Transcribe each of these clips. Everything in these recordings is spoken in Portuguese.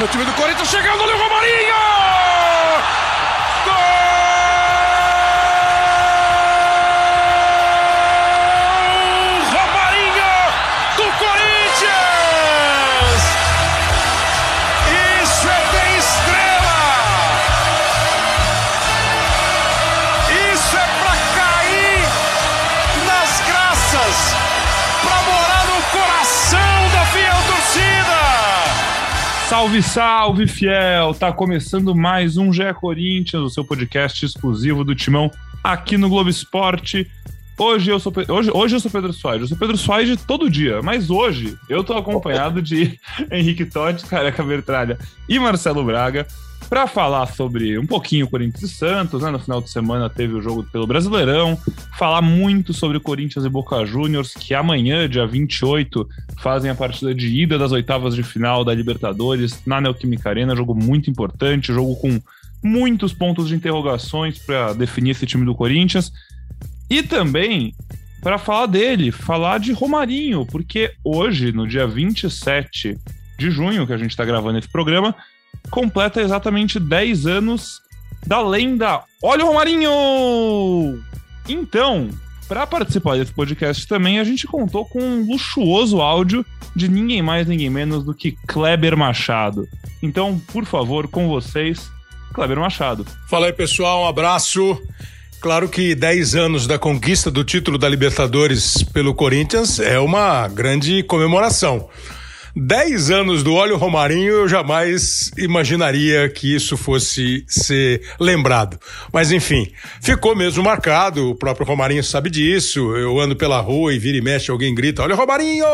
Olha o time do Corinthians chegando, olha o Romarinho! Salve, salve, fiel! Tá começando mais um GE Corinthians, o seu podcast exclusivo do Timão aqui no Globo Esporte. Hoje eu sou, hoje, hoje eu sou Pedro Soares. Eu sou Pedro Soares todo dia, mas hoje eu tô acompanhado de Henrique Totti, Careca Bertralha e Marcelo Braga para falar sobre um pouquinho Corinthians e Santos, né? No final de semana teve o jogo pelo Brasileirão, falar muito sobre Corinthians e Boca Juniors, que amanhã, dia 28, fazem a partida de ida das oitavas de final da Libertadores na Neoquímica Arena, jogo muito importante, jogo com muitos pontos de interrogações para definir esse time do Corinthians. E também para falar dele, falar de Romarinho, porque hoje, no dia 27 de junho, que a gente está gravando esse programa, completa exatamente 10 anos da lenda. Olha o Romarinho! Então, para participar desse podcast também, a gente contou com um luxuoso áudio de ninguém mais, ninguém menos do que Kleber Machado. Então, por favor, com vocês, Kleber Machado. Fala aí, pessoal, um abraço. Claro que 10 anos da conquista do título da Libertadores pelo Corinthians é uma grande comemoração. 10 anos do óleo Romarinho, eu jamais imaginaria que isso fosse ser lembrado. Mas enfim, ficou mesmo marcado, o próprio Romarinho sabe disso. Eu ando pela rua e vira e mexe, alguém grita: Olha o Romarinho!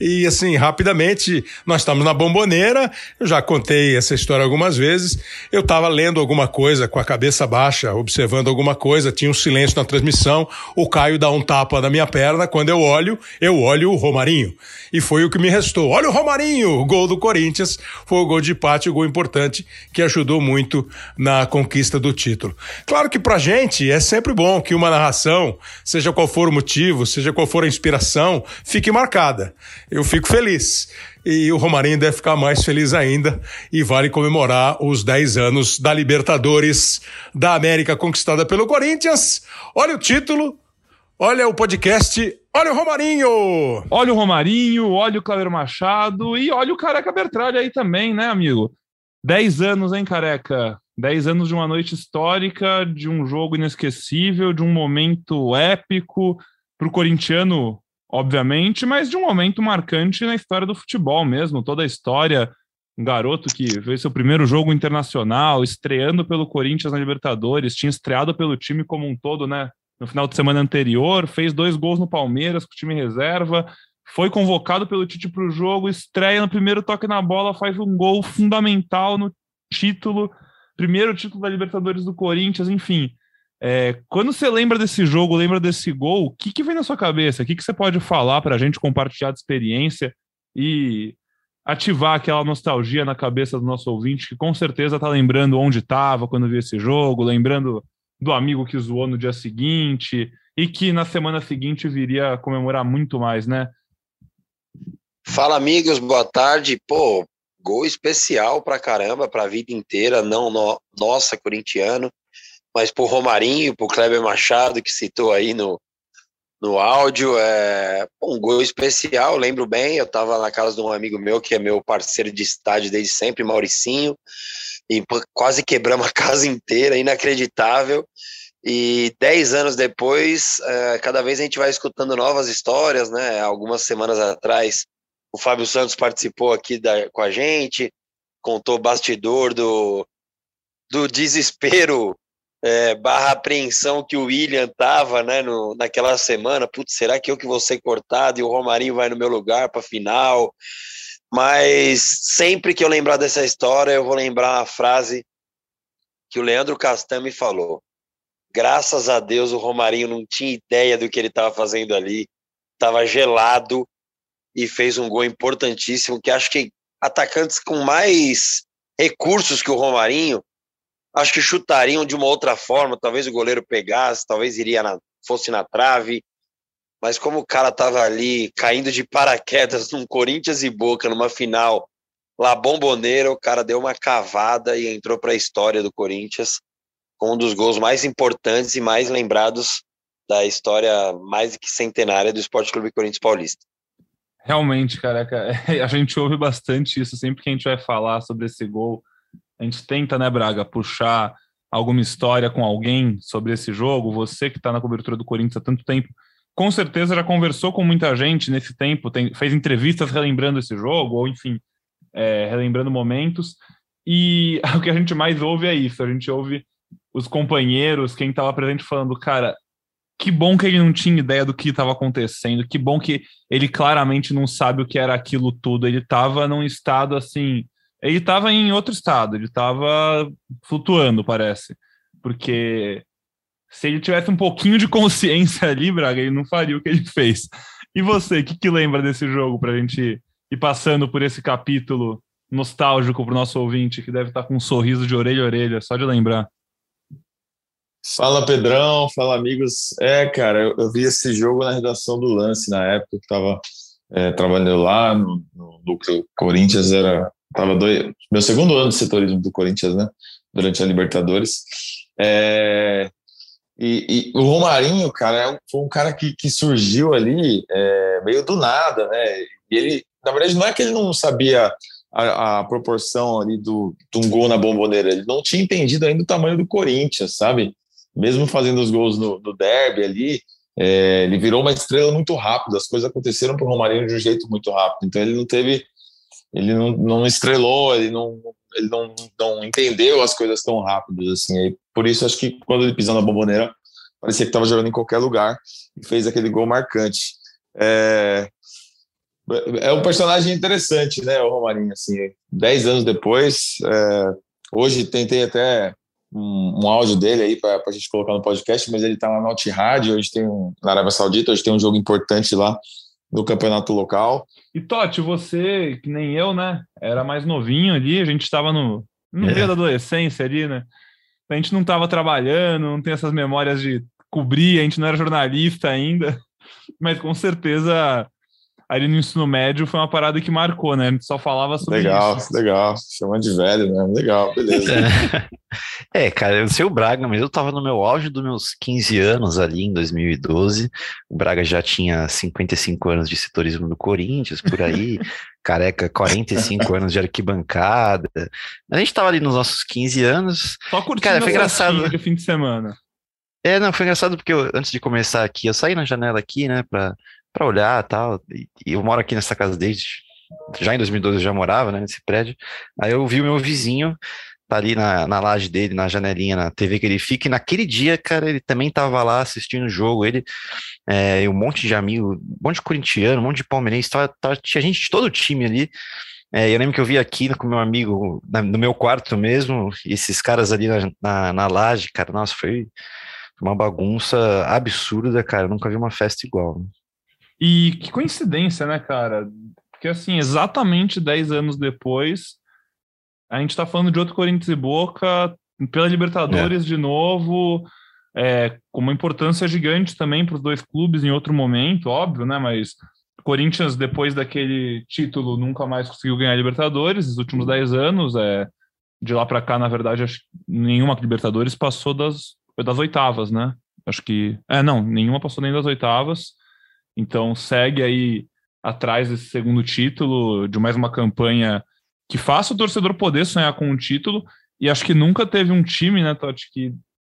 E assim, rapidamente, nós estamos na bomboneira. Eu já contei essa história algumas vezes. Eu estava lendo alguma coisa com a cabeça baixa, observando alguma coisa, tinha um silêncio na transmissão. O Caio dá um tapa na minha perna. Quando eu olho, eu olho o Romarinho. E foi o que me Olha o Romarinho, gol do Corinthians. Foi o gol de empate, o gol importante que ajudou muito na conquista do título. Claro que pra gente é sempre bom que uma narração, seja qual for o motivo, seja qual for a inspiração, fique marcada eu fico feliz. E o Romarinho deve ficar mais feliz ainda e vale comemorar os 10 anos da Libertadores da América conquistada pelo Corinthians. Olha o título, olha o podcast, olha o Romarinho! Olha o Romarinho, olha o Cláudio Machado e olha o Careca Bertralha aí também, né, amigo? 10 anos, hein, Careca? 10 anos de uma noite histórica, de um jogo inesquecível, de um momento épico para o corintiano obviamente, mas de um momento marcante na história do futebol mesmo. Toda a história, um garoto que fez seu primeiro jogo internacional, estreando pelo Corinthians na Libertadores, tinha estreado pelo time como um todo, né? No final de semana anterior, fez dois gols no Palmeiras com o time reserva, foi convocado pelo Tite para o jogo, estreia no primeiro toque na bola, faz um gol fundamental no título, primeiro título da Libertadores do Corinthians, enfim é, quando você lembra desse jogo, lembra desse gol, o que, que vem na sua cabeça? O que, que você pode falar para a gente compartilhar de experiência e ativar aquela nostalgia na cabeça do nosso ouvinte, que com certeza está lembrando onde estava quando viu esse jogo, lembrando do amigo que zoou no dia seguinte e que na semana seguinte viria comemorar muito mais, né? Fala, amigos, boa tarde. Pô, gol especial pra caramba, pra vida inteira, não no, nossa, corintiano mas por Romarinho, por Kleber Machado, que citou aí no, no áudio, é um gol especial, lembro bem, eu estava na casa de um amigo meu, que é meu parceiro de estádio desde sempre, Mauricinho, e quase quebramos a casa inteira, inacreditável, e dez anos depois, é, cada vez a gente vai escutando novas histórias, né, algumas semanas atrás, o Fábio Santos participou aqui da, com a gente, contou bastidor do, do desespero é, barra apreensão que o William tava, né, no, naquela semana, putz, será que eu que vou ser cortado e o Romarinho vai no meu lugar para final? Mas sempre que eu lembrar dessa história, eu vou lembrar a frase que o Leandro Castan me falou. Graças a Deus o Romarinho não tinha ideia do que ele estava fazendo ali, estava gelado e fez um gol importantíssimo que acho que atacantes com mais recursos que o Romarinho acho que chutariam de uma outra forma, talvez o goleiro pegasse, talvez iria na, fosse na trave, mas como o cara tava ali caindo de paraquedas num Corinthians e Boca numa final La Bomboneira, o cara deu uma cavada e entrou para a história do Corinthians com um dos gols mais importantes e mais lembrados da história mais que centenária do Esporte Clube Corinthians Paulista. Realmente, careca, a gente ouve bastante isso sempre que a gente vai falar sobre esse gol. A gente tenta, né, Braga, puxar alguma história com alguém sobre esse jogo. Você que está na cobertura do Corinthians há tanto tempo, com certeza já conversou com muita gente nesse tempo, tem, fez entrevistas relembrando esse jogo, ou enfim, é, relembrando momentos. E o que a gente mais ouve é isso: a gente ouve os companheiros, quem estava presente, falando, cara, que bom que ele não tinha ideia do que estava acontecendo, que bom que ele claramente não sabe o que era aquilo tudo. Ele estava num estado assim. Ele estava em outro estado, ele estava flutuando, parece. Porque se ele tivesse um pouquinho de consciência ali, Braga, ele não faria o que ele fez. E você, o que, que lembra desse jogo para a gente ir passando por esse capítulo nostálgico para o nosso ouvinte, que deve estar tá com um sorriso de orelha a orelha, só de lembrar? Fala Pedrão, fala amigos. É, cara, eu, eu vi esse jogo na redação do Lance na época que estava é, trabalhando lá no, no Corinthians. Era tava dois, meu segundo ano de setorismo do Corinthians, né? Durante a Libertadores. É, e, e, o Romarinho, cara, é foi um cara que, que surgiu ali é, meio do nada, né? E ele, na verdade, não é que ele não sabia a, a, proporção ali do, de um gol na bomboneira, ele não tinha entendido ainda o tamanho do Corinthians, sabe? mesmo fazendo os gols no, no derby ali, é, ele virou uma estrela muito rápido. As coisas aconteceram para o Romarinho de um jeito muito rápido. Então ele não teve, ele não, não estrelou, ele não, ele não, não entendeu as coisas tão rápido assim. E por isso acho que quando ele pisou na bomboneira parecia que estava jogando em qualquer lugar e fez aquele gol marcante. É, é um personagem interessante, né, o Romarinho. Assim, dez anos depois, é, hoje tentei até um, um áudio dele aí para a gente colocar no podcast, mas ele está lá no Alt Rádio, hoje tem um, na Arábia Saudita, hoje tem um jogo importante lá no campeonato local. E Totti, você, que nem eu, né, era mais novinho ali, a gente estava no, no é. meio da adolescência ali, né, a gente não estava trabalhando, não tem essas memórias de cobrir, a gente não era jornalista ainda, mas com certeza ali no ensino médio foi uma parada que marcou, né? A gente só falava sobre legal, isso. Legal, legal. Chama de velho, né? Legal, beleza. É, cara, eu sei o Braga, mas eu tava no meu auge dos meus 15 anos ali em 2012. O Braga já tinha 55 anos de setorismo do Corinthians, por aí. Careca, 45 anos de arquibancada. A gente tava ali nos nossos 15 anos. Só curtindo cara, foi engraçado. fim de semana. É, não, foi engraçado porque eu, antes de começar aqui, eu saí na janela aqui, né, pra, para olhar tal. E, e eu moro aqui nessa casa desde já em 2012 eu já morava, né, nesse prédio. Aí eu vi o meu vizinho tá ali na, na laje dele, na janelinha, na TV que ele fica, e naquele dia, cara, ele também tava lá assistindo o jogo, ele é, e um monte de amigo, um monte de corintiano, um monte de palmeirense, tava, tava, tinha gente de todo o time ali, é, eu lembro que eu vi aqui com meu amigo, na, no meu quarto mesmo, esses caras ali na, na, na laje, cara, nossa, foi uma bagunça absurda, cara, eu nunca vi uma festa igual. Né? E que coincidência, né, cara? Porque, assim, exatamente 10 anos depois, a gente tá falando de outro Corinthians e Boca pela Libertadores é. de novo, é, com uma importância gigante também para os dois clubes em outro momento, óbvio, né? Mas Corinthians, depois daquele título, nunca mais conseguiu ganhar Libertadores, nos últimos 10 anos. É, de lá para cá, na verdade, acho que nenhuma Libertadores passou das, das oitavas, né? Acho que. É, não, nenhuma passou nem das oitavas. Então segue aí atrás desse segundo título, de mais uma campanha que faça o torcedor poder sonhar com um título. E acho que nunca teve um time, né, Totti, que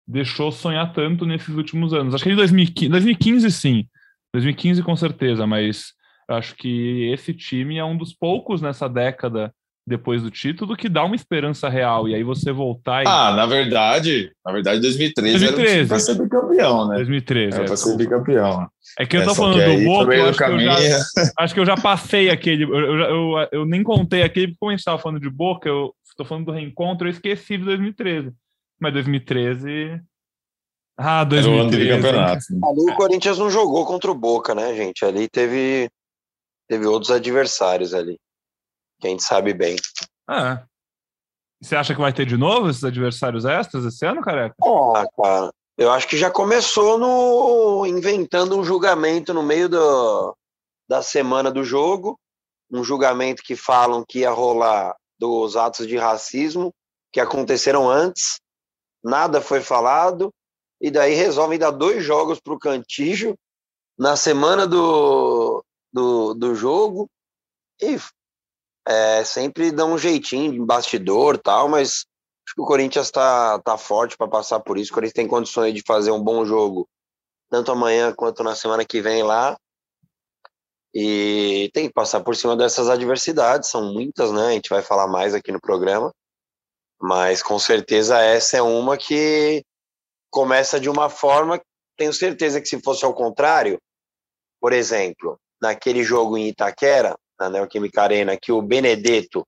deixou sonhar tanto nesses últimos anos. Acho que em 2015, 2015 sim. 2015 com certeza, mas acho que esse time é um dos poucos nessa década depois do título que dá uma esperança real. E aí você voltar e... Ah, na verdade, na verdade 2013, 2013. era para ser bicampeão, né? 2013. Era é, para ser bicampeão. É que eu tô é, falando do Boca, acho, que já, acho que eu já passei aquele, eu, eu, eu, eu nem contei aquele, porque como a gente estava falando de Boca, eu estou falando do reencontro, eu esqueci de 2013. Mas 2013... Ah, 2013. Era o campeonato. Ali o Corinthians não jogou contra o Boca, né, gente? Ali teve, teve outros adversários ali que a gente sabe bem. É. Você acha que vai ter de novo esses adversários extras esse ano, careca? Ah, cara. Eu acho que já começou no inventando um julgamento no meio do, da semana do jogo. um julgamento que falam que ia rolar dos atos de racismo que aconteceram antes, nada foi falado, e daí resolvem dar dois jogos para o Cantijo na semana do, do, do jogo, e é, sempre dá um jeitinho em bastidor tal, mas acho que o Corinthians está tá forte para passar por isso. O Corinthians tem condições de fazer um bom jogo, tanto amanhã quanto na semana que vem lá. E tem que passar por cima dessas adversidades, são muitas, né? A gente vai falar mais aqui no programa. Mas com certeza essa é uma que começa de uma forma. Tenho certeza que se fosse ao contrário, por exemplo, naquele jogo em Itaquera, na Neoquímica Arena, que o Benedetto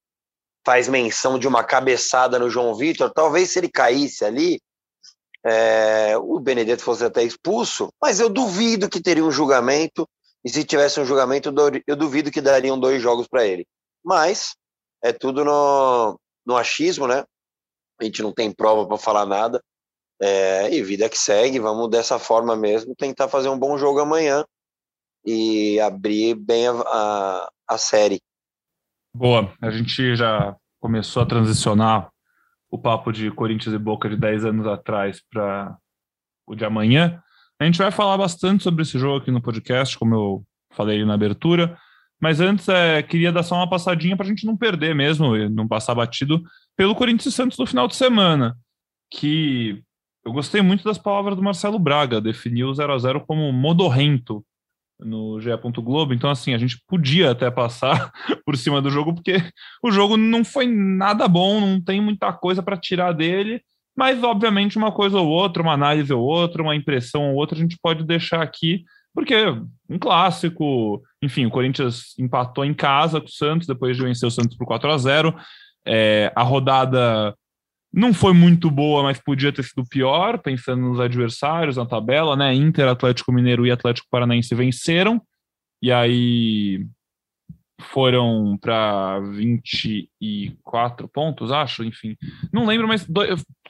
faz menção de uma cabeçada no João Vitor, talvez se ele caísse ali, é, o Benedetto fosse até expulso, mas eu duvido que teria um julgamento e se tivesse um julgamento, eu duvido que dariam dois jogos para ele. Mas é tudo no, no achismo, né? A gente não tem prova para falar nada. É, e vida que segue, vamos dessa forma mesmo tentar fazer um bom jogo amanhã e abrir bem a, a, a série. Boa, a gente já começou a transicionar o papo de Corinthians e Boca de 10 anos atrás para o de amanhã. A gente vai falar bastante sobre esse jogo aqui no podcast, como eu falei na abertura. Mas antes, é, queria dar só uma passadinha para a gente não perder mesmo, não passar batido, pelo Corinthians e Santos no final de semana. Que eu gostei muito das palavras do Marcelo Braga, definiu o 0 a 0 como modorrento no GE. Globo. Então, assim, a gente podia até passar por cima do jogo, porque o jogo não foi nada bom, não tem muita coisa para tirar dele. Mas, obviamente, uma coisa ou outra, uma análise ou outra, uma impressão ou outra, a gente pode deixar aqui, porque um clássico, enfim, o Corinthians empatou em casa com o Santos, depois de vencer o Santos por 4 a 0 é, A rodada não foi muito boa, mas podia ter sido pior, pensando nos adversários, na tabela, né? Inter, Atlético Mineiro e Atlético Paranaense venceram, e aí foram para 24 pontos, acho, enfim. Não lembro, mas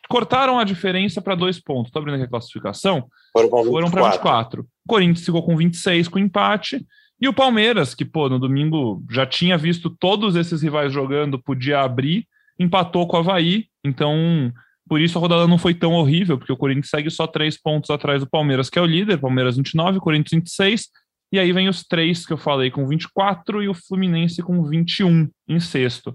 cortaram a diferença para dois pontos. Estou abrindo aqui a classificação. Foram para 24. Corinthians ficou com 26 com empate. E o Palmeiras, que pô, no domingo já tinha visto todos esses rivais jogando, podia abrir, empatou com o Havaí. Então, por isso a rodada não foi tão horrível, porque o Corinthians segue só três pontos atrás do Palmeiras, que é o líder. Palmeiras 29, Corinthians 26. E aí vem os três que eu falei com 24 e o Fluminense com 21 em sexto.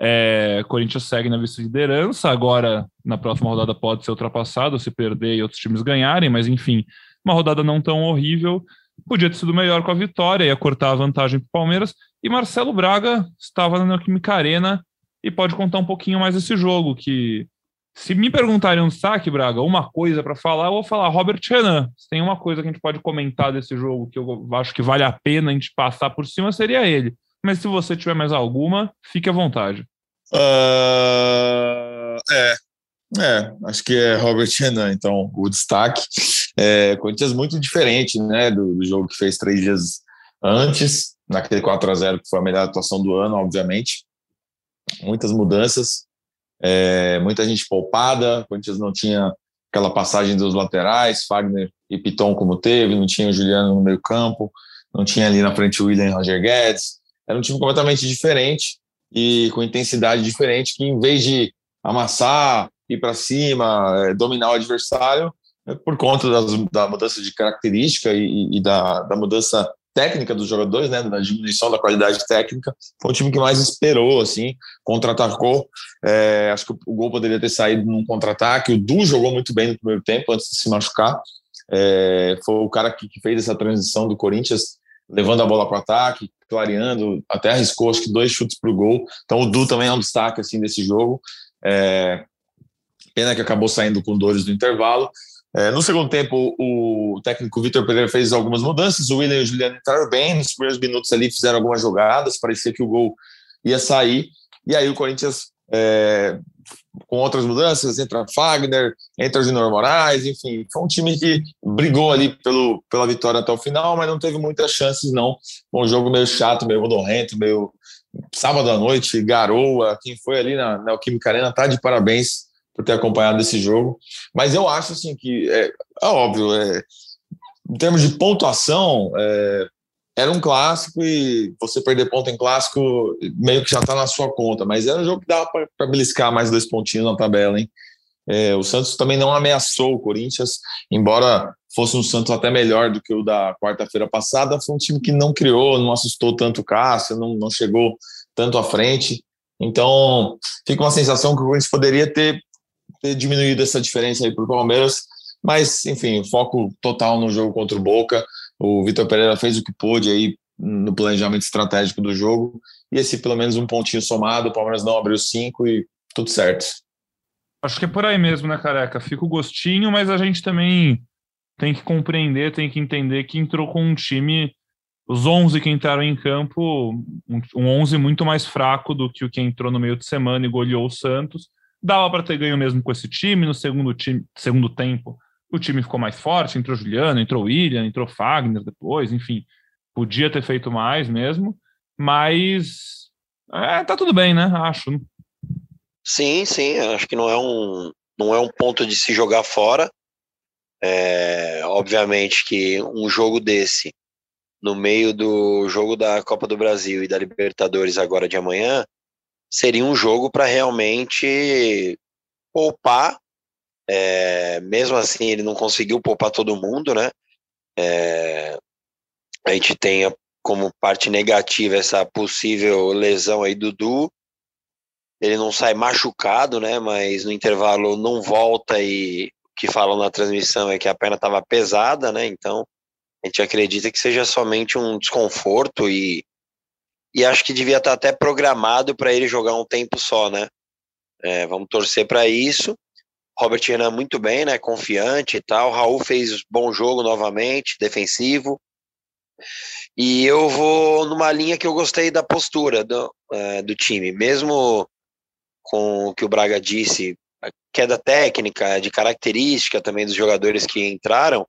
É, Corinthians segue na vice-liderança, agora na próxima rodada pode ser ultrapassado se perder e outros times ganharem, mas enfim, uma rodada não tão horrível. Podia ter sido melhor com a vitória, ia cortar a vantagem para o Palmeiras. E Marcelo Braga estava na Neoquímica Arena e pode contar um pouquinho mais desse jogo. Que se me perguntarem um saque, Braga, uma coisa para falar, eu vou falar Robert Renan. Se tem uma coisa que a gente pode comentar desse jogo que eu acho que vale a pena a gente passar por cima, seria ele mas se você tiver mais alguma, fique à vontade. Uh, é, é, acho que é Robert Renan, então, o destaque. É, Corinthians muito diferente, né, do, do, jogo que fez três dias antes, naquele 4 a 0 que foi a melhor atuação do ano, obviamente. Muitas mudanças, é, muita gente poupada, Corinthians não tinha aquela passagem dos laterais, Fagner e Piton como teve, não tinha o Juliano no meio campo, não tinha ali na frente o William e Roger Guedes, era um time completamente diferente e com intensidade diferente, que em vez de amassar, ir para cima, é, dominar o adversário, é, por conta das, da mudança de característica e, e da, da, mudança técnica dos jogadores, né, da diminuição da qualidade técnica, foi o time que mais esperou, assim, contra-atacou. É, acho que o gol poderia ter saído num contra-ataque. O Du jogou muito bem no primeiro tempo, antes de se machucar. É, foi o cara que, que, fez essa transição do Corinthians, levando a bola para o ataque, clareando, até arriscou acho que dois chutes para o gol. Então o Du também é um destaque assim desse jogo. É, pena que acabou saindo com dores no intervalo. É, no segundo tempo, o técnico Vitor Pereira fez algumas mudanças. O William e o Juliano entraram bem. Nos primeiros minutos ali fizeram algumas jogadas. Parecia que o gol ia sair. E aí o Corinthians é, com outras mudanças, entra Fagner, entra o Junior Moraes, enfim, foi um time que brigou ali pelo, pela vitória até o final, mas não teve muitas chances, não. Um jogo meio chato, meio rodorrento, meio sábado à noite, garoa, quem foi ali na, na Alquímica Arena tá de parabéns por ter acompanhado esse jogo, mas eu acho assim que, é, é óbvio, é, em termos de pontuação, é, era um clássico e você perder ponto em clássico meio que já está na sua conta, mas era um jogo que dava para beliscar mais dois pontinhos na tabela, hein? É, o Santos também não ameaçou o Corinthians, embora fosse um Santos até melhor do que o da quarta-feira passada, foi um time que não criou, não assustou tanto o Cássio, não, não chegou tanto à frente. Então, fica uma sensação que o Corinthians poderia ter, ter diminuído essa diferença aí para o Palmeiras, mas, enfim, foco total no jogo contra o Boca. O Vitor Pereira fez o que pôde aí no planejamento estratégico do jogo, e esse pelo menos um pontinho somado, o Palmeiras não abriu cinco e tudo certo. Acho que é por aí mesmo, né, careca? Fica o gostinho, mas a gente também tem que compreender, tem que entender que entrou com um time, os 11 que entraram em campo, um 11 muito mais fraco do que o que entrou no meio de semana e goleou o Santos. Dava para ter ganho mesmo com esse time. No segundo, time, segundo tempo, o time ficou mais forte. Entrou Juliano, entrou William, entrou Fagner depois, enfim. Podia ter feito mais mesmo, mas é, tá tudo bem, né? Acho. Sim, sim, acho que não é um, não é um ponto de se jogar fora. É, obviamente que um jogo desse, no meio do jogo da Copa do Brasil e da Libertadores agora de amanhã, seria um jogo para realmente poupar. É, mesmo assim, ele não conseguiu poupar todo mundo, né? É, a gente tem como parte negativa essa possível lesão aí do Du, ele não sai machucado, né? Mas no intervalo não volta e o que falam na transmissão é que a perna estava pesada, né? Então a gente acredita que seja somente um desconforto e, e acho que devia estar até programado para ele jogar um tempo só, né? É, vamos torcer para isso. Robert Renan muito bem, né? Confiante e tal. Raul fez bom jogo novamente, defensivo. E eu vou numa linha que eu gostei da postura do, é, do time, mesmo com o que o Braga disse, a queda técnica, de característica também dos jogadores que entraram,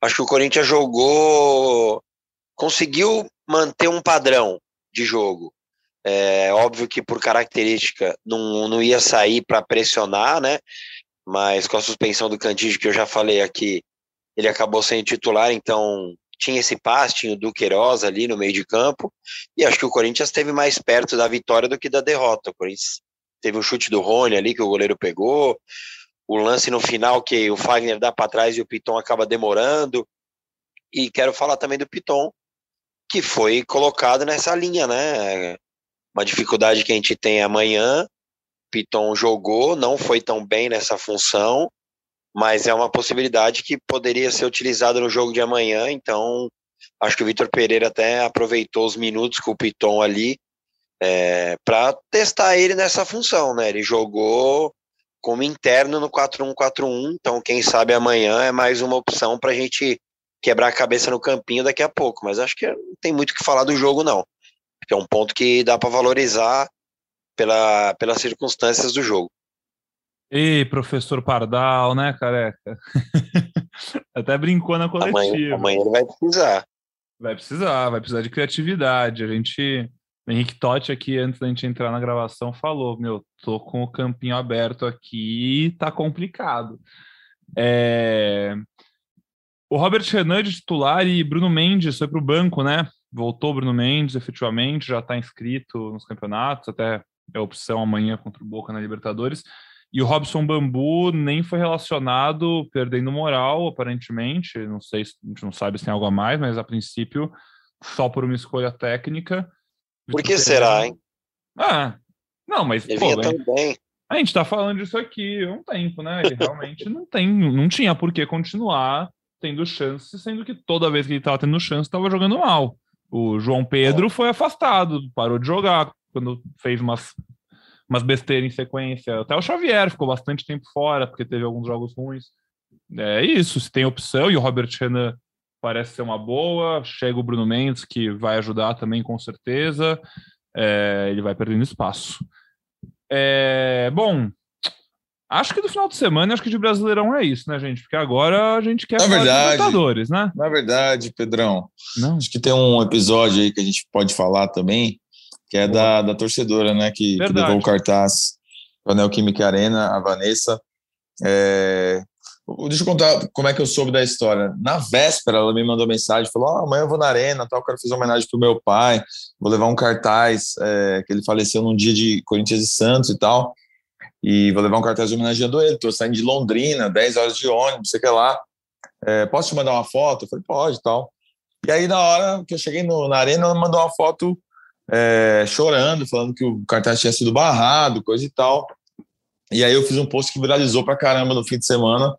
acho que o Corinthians jogou, conseguiu manter um padrão de jogo. É óbvio que por característica não, não ia sair para pressionar, né? Mas com a suspensão do Cantígio, que eu já falei aqui, ele acabou sendo titular, então tinha esse passe, tinha o Duqueiroz ali no meio de campo, e acho que o Corinthians esteve mais perto da vitória do que da derrota. O Corinthians Teve um chute do Rony ali que o goleiro pegou. O lance no final que o Fagner dá para trás e o Piton acaba demorando. E quero falar também do Piton, que foi colocado nessa linha, né? Uma dificuldade que a gente tem amanhã. Piton jogou, não foi tão bem nessa função, mas é uma possibilidade que poderia ser utilizada no jogo de amanhã. Então, acho que o Vitor Pereira até aproveitou os minutos com o Piton ali é, para testar ele nessa função, né? Ele jogou como interno no 4-1-4-1, então quem sabe amanhã é mais uma opção para a gente quebrar a cabeça no campinho daqui a pouco, mas acho que não tem muito o que falar do jogo, não. É um ponto que dá para valorizar pela, pelas circunstâncias do jogo. E professor Pardal, né, careca? Até brincou na coletiva. Amanhã, amanhã ele vai precisar. Vai precisar, vai precisar de criatividade. A gente o Henrique Totti aqui, antes da gente entrar na gravação, falou: Meu, tô com o campinho aberto aqui, tá complicado. É... O Robert Renan de titular e Bruno Mendes foi para o banco, né? Voltou Bruno Mendes, efetivamente, já está inscrito nos campeonatos, até é opção amanhã contra o Boca na Libertadores. E o Robson Bambu nem foi relacionado, perdendo moral, aparentemente. Não sei, a gente não sabe se tem algo a mais, mas a princípio, só por uma escolha técnica. Por que será, hein? Ah, não, mas Devia pô, bem. A gente tá falando disso aqui há um tempo, né? Ele realmente não tem, não tinha por que continuar tendo chance, sendo que toda vez que ele tava tendo chance, tava jogando mal. O João Pedro foi afastado, parou de jogar quando fez umas, umas besteiras em sequência. Até o Xavier ficou bastante tempo fora, porque teve alguns jogos ruins. É isso, se tem opção, e o Robert Renan parece ser uma boa. Chega o Bruno Mendes, que vai ajudar também, com certeza. É, ele vai perdendo espaço. É, bom, acho que do final de semana, acho que de Brasileirão é isso, né, gente? Porque agora a gente quer na verdade, Libertadores, né? Na verdade, Pedrão, Não. acho que tem um episódio aí que a gente pode falar também, que é da, da torcedora, né, que, que levou o cartaz para a Neoquímica Arena, a Vanessa. É, Deixa eu contar como é que eu soube da história. Na véspera, ela me mandou mensagem, falou: ah, amanhã eu vou na arena, tal, quero fazer uma homenagem pro meu pai, vou levar um cartaz, é, que ele faleceu num dia de Corinthians e Santos e tal, e vou levar um cartaz homenageando ele. Tô saindo de Londrina, 10 horas de ônibus, sei que lá. É, posso te mandar uma foto? Eu falei, pode tal. E aí, na hora que eu cheguei no, na arena, ela mandou uma foto é, chorando, falando que o cartaz tinha sido barrado, coisa e tal. E aí eu fiz um post que viralizou pra caramba no fim de semana,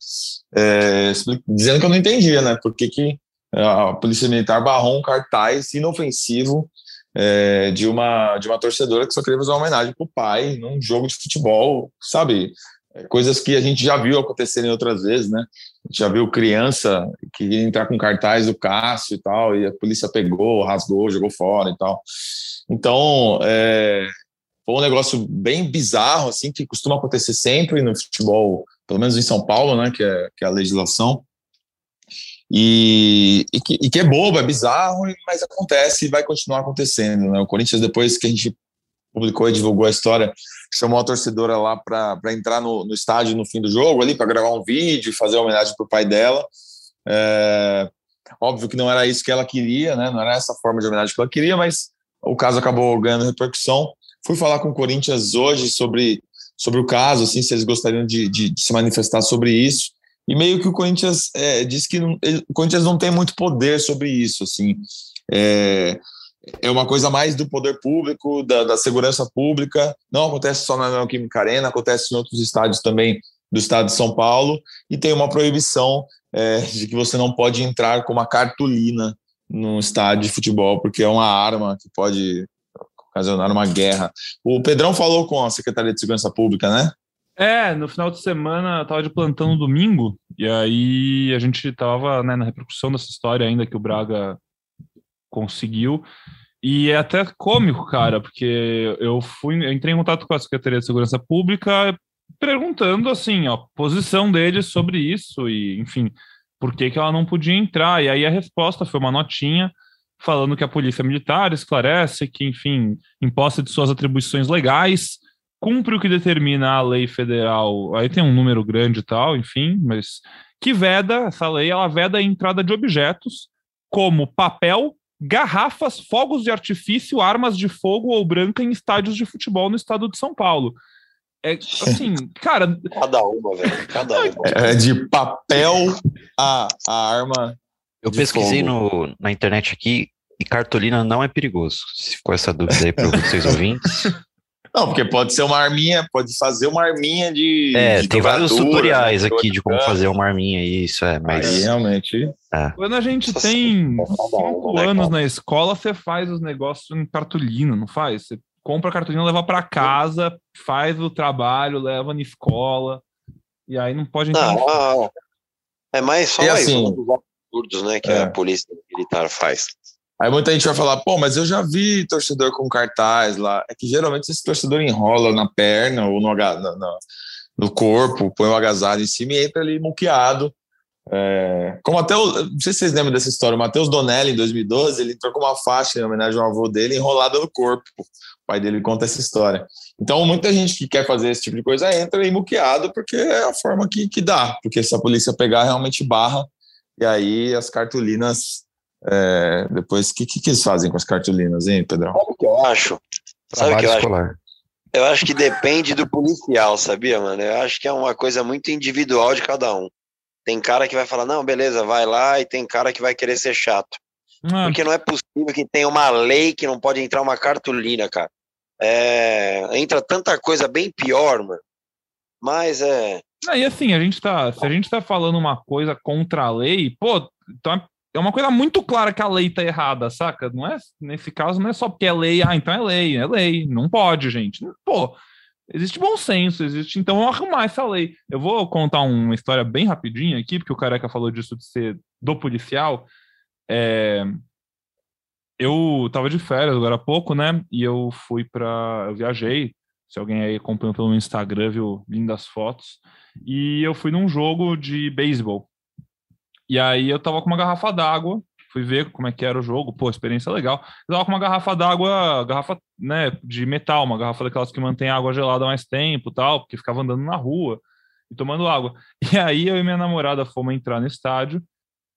é, dizendo que eu não entendia, né? Por que, que a Polícia Militar barrou um cartaz inofensivo é, de, uma, de uma torcedora que só queria fazer uma homenagem pro pai num jogo de futebol, sabe? É, coisas que a gente já viu acontecerem outras vezes, né? A gente já viu criança que entrar com cartaz do Cássio e tal, e a polícia pegou, rasgou, jogou fora e tal. Então, é, foi um negócio bem bizarro, assim, que costuma acontecer sempre no futebol, pelo menos em São Paulo, né, que é, que é a legislação. E, e, que, e que é bobo, é bizarro, mas acontece e vai continuar acontecendo. Né? O Corinthians, depois que a gente publicou e divulgou a história, chamou a torcedora lá para entrar no, no, estádio no fim do jogo, ali para gravar um vídeo, fazer homenagem para o pai dela. É, óbvio que não era isso que ela queria, né? não era essa forma de homenagem que ela queria, mas o caso acabou ganhando repercussão. Fui falar com o Corinthians hoje sobre, sobre o caso, assim, se eles gostariam de, de, de se manifestar sobre isso. E meio que o Corinthians é, diz que não, ele, o Corinthians não tem muito poder sobre isso, assim. É, é uma coisa mais do poder público, da, da segurança pública. Não acontece só na Neoquímica Arena, acontece em outros estádios também do estado de São Paulo. E tem uma proibição é, de que você não pode entrar com uma cartolina no estádio de futebol, porque é uma arma que pode ocasionar uma guerra. O Pedrão falou com a Secretaria de Segurança Pública, né? É, no final de semana eu tava de plantão no domingo, e aí a gente tava né, na repercussão dessa história ainda que o Braga conseguiu. E é até cômico, cara, porque eu fui, eu entrei em contato com a Secretaria de Segurança Pública perguntando assim, ó, posição deles sobre isso e, enfim, por que, que ela não podia entrar. E aí a resposta foi uma notinha falando que a polícia militar esclarece que, enfim, imposta de suas atribuições legais, cumpre o que determina a lei federal, aí tem um número grande e tal, enfim, mas que veda, essa lei, ela veda a entrada de objetos como papel, garrafas, fogos de artifício, armas de fogo ou branca em estádios de futebol no estado de São Paulo. É assim, cara. Cada uma, velho. Cada uma. É de papel a, a arma. Eu pesquisei no, na internet aqui e cartolina não é perigoso. Se ficou essa dúvida aí para vocês ouvintes. Não, porque pode ser uma arminha, pode fazer uma arminha de. É, de tem vários tutoriais né, aqui de como fazer uma arminha, isso é, mas. Aí, realmente. É. Quando a gente Nossa, tem cinco né, anos na escola, você faz os negócios em cartolina, não faz? Você compra a cartolina, leva para casa, faz o trabalho, leva na escola, e aí não pode entrar. Não, é mais só e mais assim, um dos absurdos né, que é. a polícia militar faz. Aí muita gente vai falar, pô, mas eu já vi torcedor com cartaz lá. É que geralmente esse torcedor enrola na perna ou no, no, no corpo, põe o agasalho em cima e entra ali muqueado. É, como até, o, não sei se vocês lembram dessa história, o Matheus Donelli, em 2012, ele entrou com uma faixa em homenagem ao avô dele enrolada no corpo. O pai dele conta essa história. Então, muita gente que quer fazer esse tipo de coisa entra aí muqueado porque é a forma que, que dá. Porque se a polícia pegar, realmente barra. E aí as cartolinas é, depois, o que, que, que, eles fazem com as cartolinas, hein, Pedrão? Sabe o que eu acho? Sabe o que eu escolar. acho? Eu acho que depende do policial, sabia, mano? Eu acho que é uma coisa muito individual de cada um. Tem cara que vai falar, não, beleza, vai lá, e tem cara que vai querer ser chato. Ah. Porque não é possível que tenha uma lei que não pode entrar uma cartolina, cara. É, entra tanta coisa bem pior, mano. Mas é. Ah, e assim, a gente tá. Se a gente tá falando uma coisa contra a lei, pô, então é uma coisa muito clara que a lei tá errada, saca? Não é, nesse caso, não é só porque é lei, ah, então é lei, é lei, não pode, gente. Pô, existe bom senso, existe, então vamos arrumar essa lei. Eu vou contar uma história bem rapidinha aqui, porque o Careca falou disso de ser do policial. É, eu tava de férias agora há pouco, né? E eu fui para, eu viajei. Se alguém aí acompanhou pelo Instagram, viu lindas fotos. E eu fui num jogo de beisebol e aí eu tava com uma garrafa d'água, fui ver como é que era o jogo, pô, experiência legal. Eu tava com uma garrafa d'água, garrafa, né, de metal, uma garrafa daquelas que mantém água gelada mais tempo tal, porque ficava andando na rua. e tomando água. E aí eu e minha namorada fomos entrar no estádio,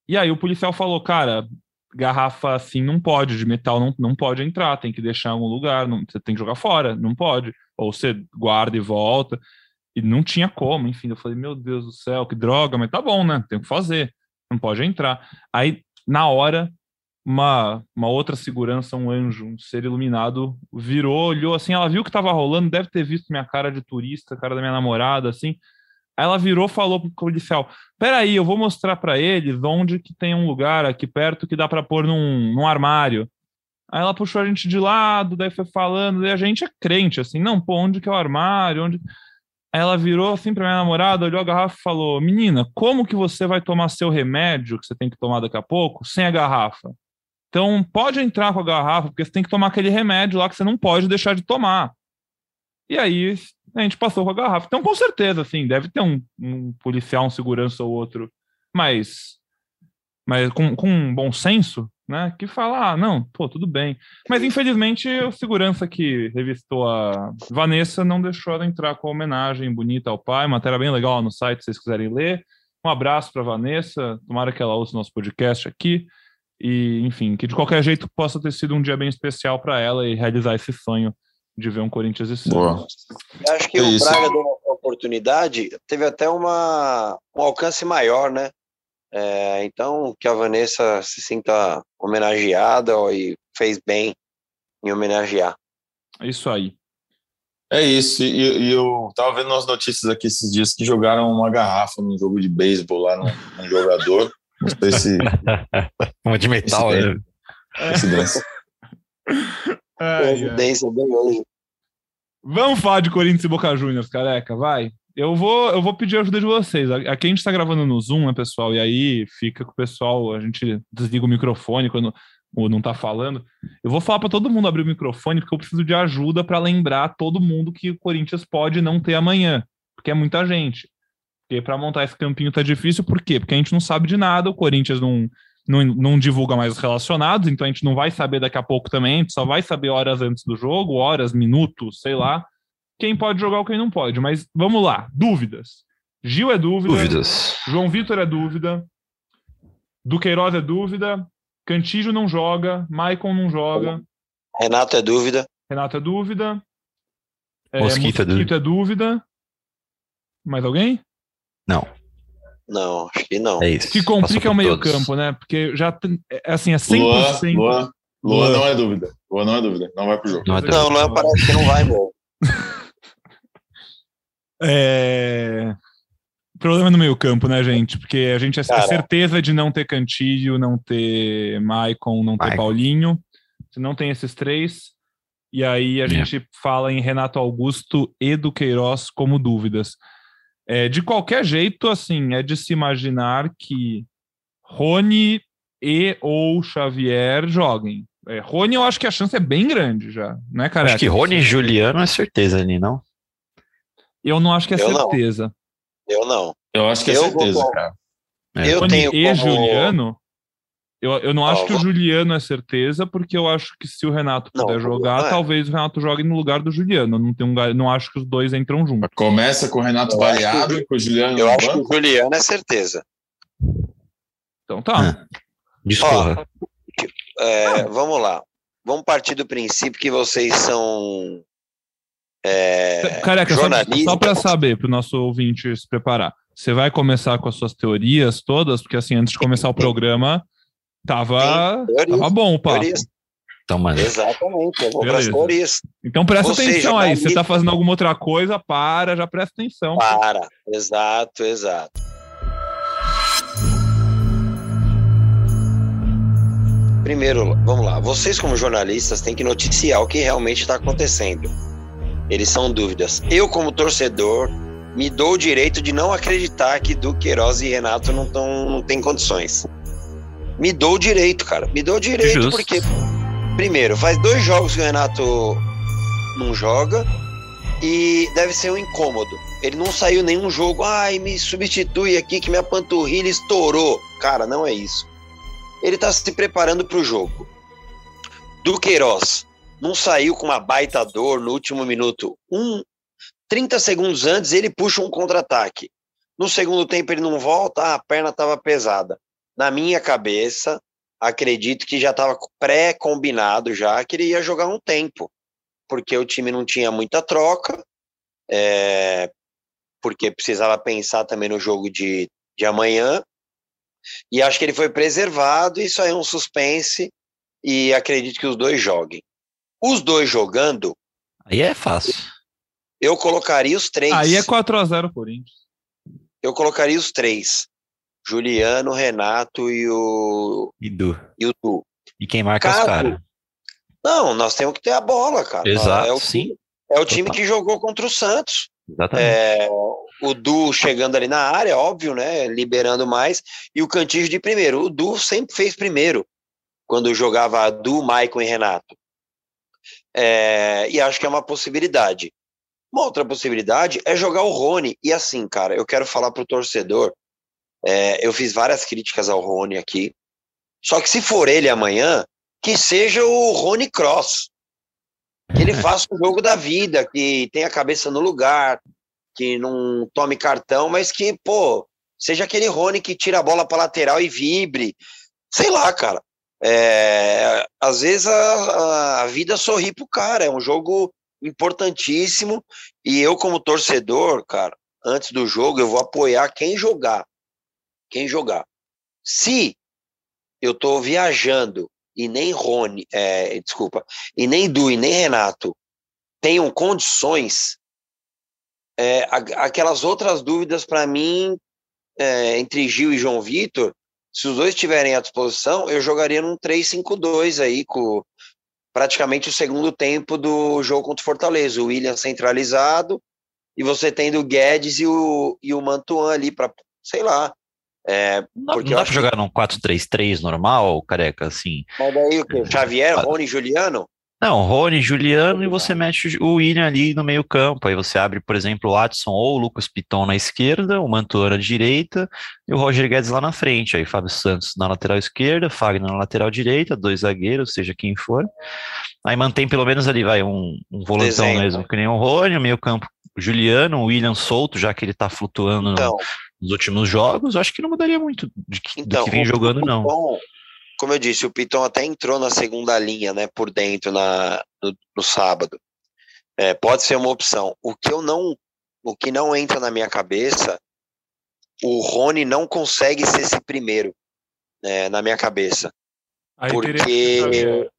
e aí o policial falou, cara, garrafa assim não pode, de metal não, não pode entrar, tem que deixar em algum lugar, não, você tem que jogar fora, não pode. Ou você guarda e volta. E não tinha como, enfim. Eu falei, meu Deus do céu, que droga, mas tá bom, né? Tem que fazer, não pode entrar. Aí, na hora, uma, uma outra segurança, um anjo, um ser iluminado, virou, olhou assim, ela viu que tava rolando, deve ter visto minha cara de turista, cara da minha namorada, assim. Aí ela virou, falou pro policial: "Peraí, eu vou mostrar para eles onde que tem um lugar aqui perto que dá para pôr num, num armário". Aí ela puxou a gente de lado, daí foi falando, e a gente é crente, assim, não, pô, onde que é o armário? Onde... Aí ela virou assim pra minha namorada, olhou a garrafa e falou: Menina, como que você vai tomar seu remédio que você tem que tomar daqui a pouco sem a garrafa? Então pode entrar com a garrafa, porque você tem que tomar aquele remédio lá que você não pode deixar de tomar. E aí a gente passou com a garrafa. Então, com certeza, assim, deve ter um, um policial, um segurança ou outro, mas, mas com, com um bom senso, né? Que fala, ah, não, pô, tudo bem. Mas infelizmente o segurança que revistou a Vanessa não deixou ela entrar com a homenagem bonita ao pai, matéria bem legal no site, se vocês quiserem ler. Um abraço para Vanessa, tomara que ela ouça o nosso podcast aqui. E, enfim, que de qualquer jeito possa ter sido um dia bem especial para ela e realizar esse sonho de ver um Corinthians e Santos. Acho que é o. Braga deu uma oportunidade, teve até uma, um alcance maior, né? É, então, que a Vanessa se sinta homenageada e fez bem em homenagear. Isso aí. É isso, e, e, eu tava vendo umas notícias aqui esses dias que jogaram uma garrafa num jogo de beisebol lá num, jogador. Não sei se. uma de metal, né? Coincidência. Coincidência bem hoje. Vamos falar de Corinthians e Boca Juniors, careca, vai. Eu vou, eu vou pedir a ajuda de vocês. Aqui a gente está gravando no Zoom, né, pessoal? E aí fica com o pessoal, a gente desliga o microfone quando ou não tá falando. Eu vou falar para todo mundo abrir o microfone, porque eu preciso de ajuda para lembrar todo mundo que o Corinthians pode não ter amanhã, porque é muita gente. Porque para montar esse campinho tá difícil, por quê? Porque a gente não sabe de nada, o Corinthians não, não, não divulga mais os relacionados, então a gente não vai saber daqui a pouco também, a gente só vai saber horas antes do jogo, horas, minutos, sei lá, quem pode jogar ou quem não pode. Mas vamos lá, dúvidas. Gil é dúvida. Dúvidas. João Vitor é dúvida. Duqueiroz é dúvida. Cantígio não joga. Maicon não joga. Renato é dúvida. Renato é dúvida. É, Mosquito, é Mosquito é dúvida. Mais alguém? Não. Não, acho que não. É isso. Que complica o meio-campo, né? Porque já tem, é assim, é 100%. Luan, Luan, Luan não é dúvida. Luan não é dúvida. Não vai pro jogo. Não, é não Luan parece que não vai, mesmo. É... Problema no meio-campo, né, gente? Porque a gente é certeza de não ter Cantilho, não ter Maicon, não ter Maicon. Paulinho. Se não tem esses três. E aí a é. gente fala em Renato Augusto e do Queiroz como dúvidas. É, de qualquer jeito, assim, é de se imaginar que Rony e ou Xavier joguem. É, Rony, eu acho que a chance é bem grande já, né, cara? Acho que Rony e Juliano é certeza ali, não? Eu não acho que é eu certeza. Não. Eu não. Eu acho que é eu certeza, vou... cara. É. Eu tenho e como... Juliano, eu, eu não acho que o Juliano é certeza, porque eu acho que se o Renato puder não, jogar, não é. talvez o Renato jogue no lugar do Juliano. Não, tem um, não acho que os dois entram juntos. Começa com o Renato eu variado e com o Juliano. Eu acho banco. que o Juliano é certeza. Então tá. Discorra. É, vamos lá. Vamos partir do princípio que vocês são. É, Careca, jornalistas. só, para saber, para o nosso ouvinte se preparar. Você vai começar com as suas teorias todas, porque assim, antes de começar o programa, Tava, tava bom o papo. Então, mano. Exatamente, eu vou Beleza. teorias. Então presta Ou atenção seja, aí. Você tá fazendo alguma outra coisa, para, já presta atenção. Para, exato, exato. Primeiro, vamos lá. Vocês, como jornalistas, têm que noticiar o que realmente está acontecendo. Eles são dúvidas. Eu, como torcedor, me dou o direito de não acreditar que Duqueiroz e Renato não, tão, não têm condições me dou o direito, cara. Me dou o direito Justo. porque, primeiro, faz dois jogos que o Renato não joga e deve ser um incômodo. Ele não saiu nenhum jogo, ai, me substitui aqui que minha panturrilha estourou. Cara, não é isso. Ele tá se preparando para o jogo. Do Queiroz não saiu com uma baita dor no último minuto. Um 30 segundos antes ele puxa um contra-ataque. No segundo tempo ele não volta, ah, a perna estava pesada. Na minha cabeça, acredito que já estava pré-combinado já que ele ia jogar um tempo, porque o time não tinha muita troca, é, porque precisava pensar também no jogo de, de amanhã, e acho que ele foi preservado, isso aí é um suspense, e acredito que os dois joguem. Os dois jogando. Aí é fácil. Eu colocaria os três. Aí é 4x0 Corinthians. Eu colocaria os três. Juliano, Renato e o. E Du. E o Du. E quem marca Caso... os caras? Não, nós temos que ter a bola, cara. Exato, é o, sim. É o time Total. que jogou contra o Santos. Exatamente. É, o Du chegando ali na área, óbvio, né? Liberando mais. E o Cantígio de primeiro. O Du sempre fez primeiro. Quando jogava Du, Maicon e Renato. É, e acho que é uma possibilidade. Uma outra possibilidade é jogar o Rony. E assim, cara, eu quero falar pro torcedor. É, eu fiz várias críticas ao Rony aqui. Só que se for ele amanhã, que seja o Rony Cross. Que ele faça o jogo da vida, que tenha a cabeça no lugar, que não tome cartão, mas que, pô, seja aquele Rony que tira a bola para lateral e vibre. Sei lá, cara. É, às vezes a, a vida sorri pro cara. É um jogo importantíssimo. E eu, como torcedor, cara, antes do jogo, eu vou apoiar quem jogar. Quem jogar. Se eu tô viajando e nem Rony, é, desculpa, e nem Du e nem Renato tenham condições, é, aquelas outras dúvidas para mim, é, entre Gil e João Vitor, se os dois estiverem à disposição, eu jogaria num 3-5-2 aí, com praticamente o segundo tempo do jogo contra o Fortaleza. O William centralizado e você tendo o Guedes e o, e o Mantuan ali para, sei lá. É, não, porque não dá para jogar num 4-3-3 normal, careca, assim. Mas daí o quê? Xavier, Rony Juliano? Não, Rony, Juliano, e você mete o William ali no meio campo. Aí você abre, por exemplo, o Watson ou o Lucas Piton na esquerda, o Mantua na direita e o Roger Guedes lá na frente. Aí Fábio Santos na lateral esquerda, Fagner na lateral direita, dois zagueiros, seja quem for. Aí mantém pelo menos ali, vai, um, um volantão Desenho. mesmo, que nem o Rony, o meio campo Juliano, o William solto, já que ele tá flutuando então, no, nos últimos jogos. Acho que não mudaria muito de, então, do que vem jogando, não. Bom como eu disse, o Piton até entrou na segunda linha, né, por dentro na, no, no sábado. É, pode ser uma opção. O que eu não, o que não entra na minha cabeça, o Rony não consegue ser esse primeiro, né, na minha cabeça, Aí porque teria,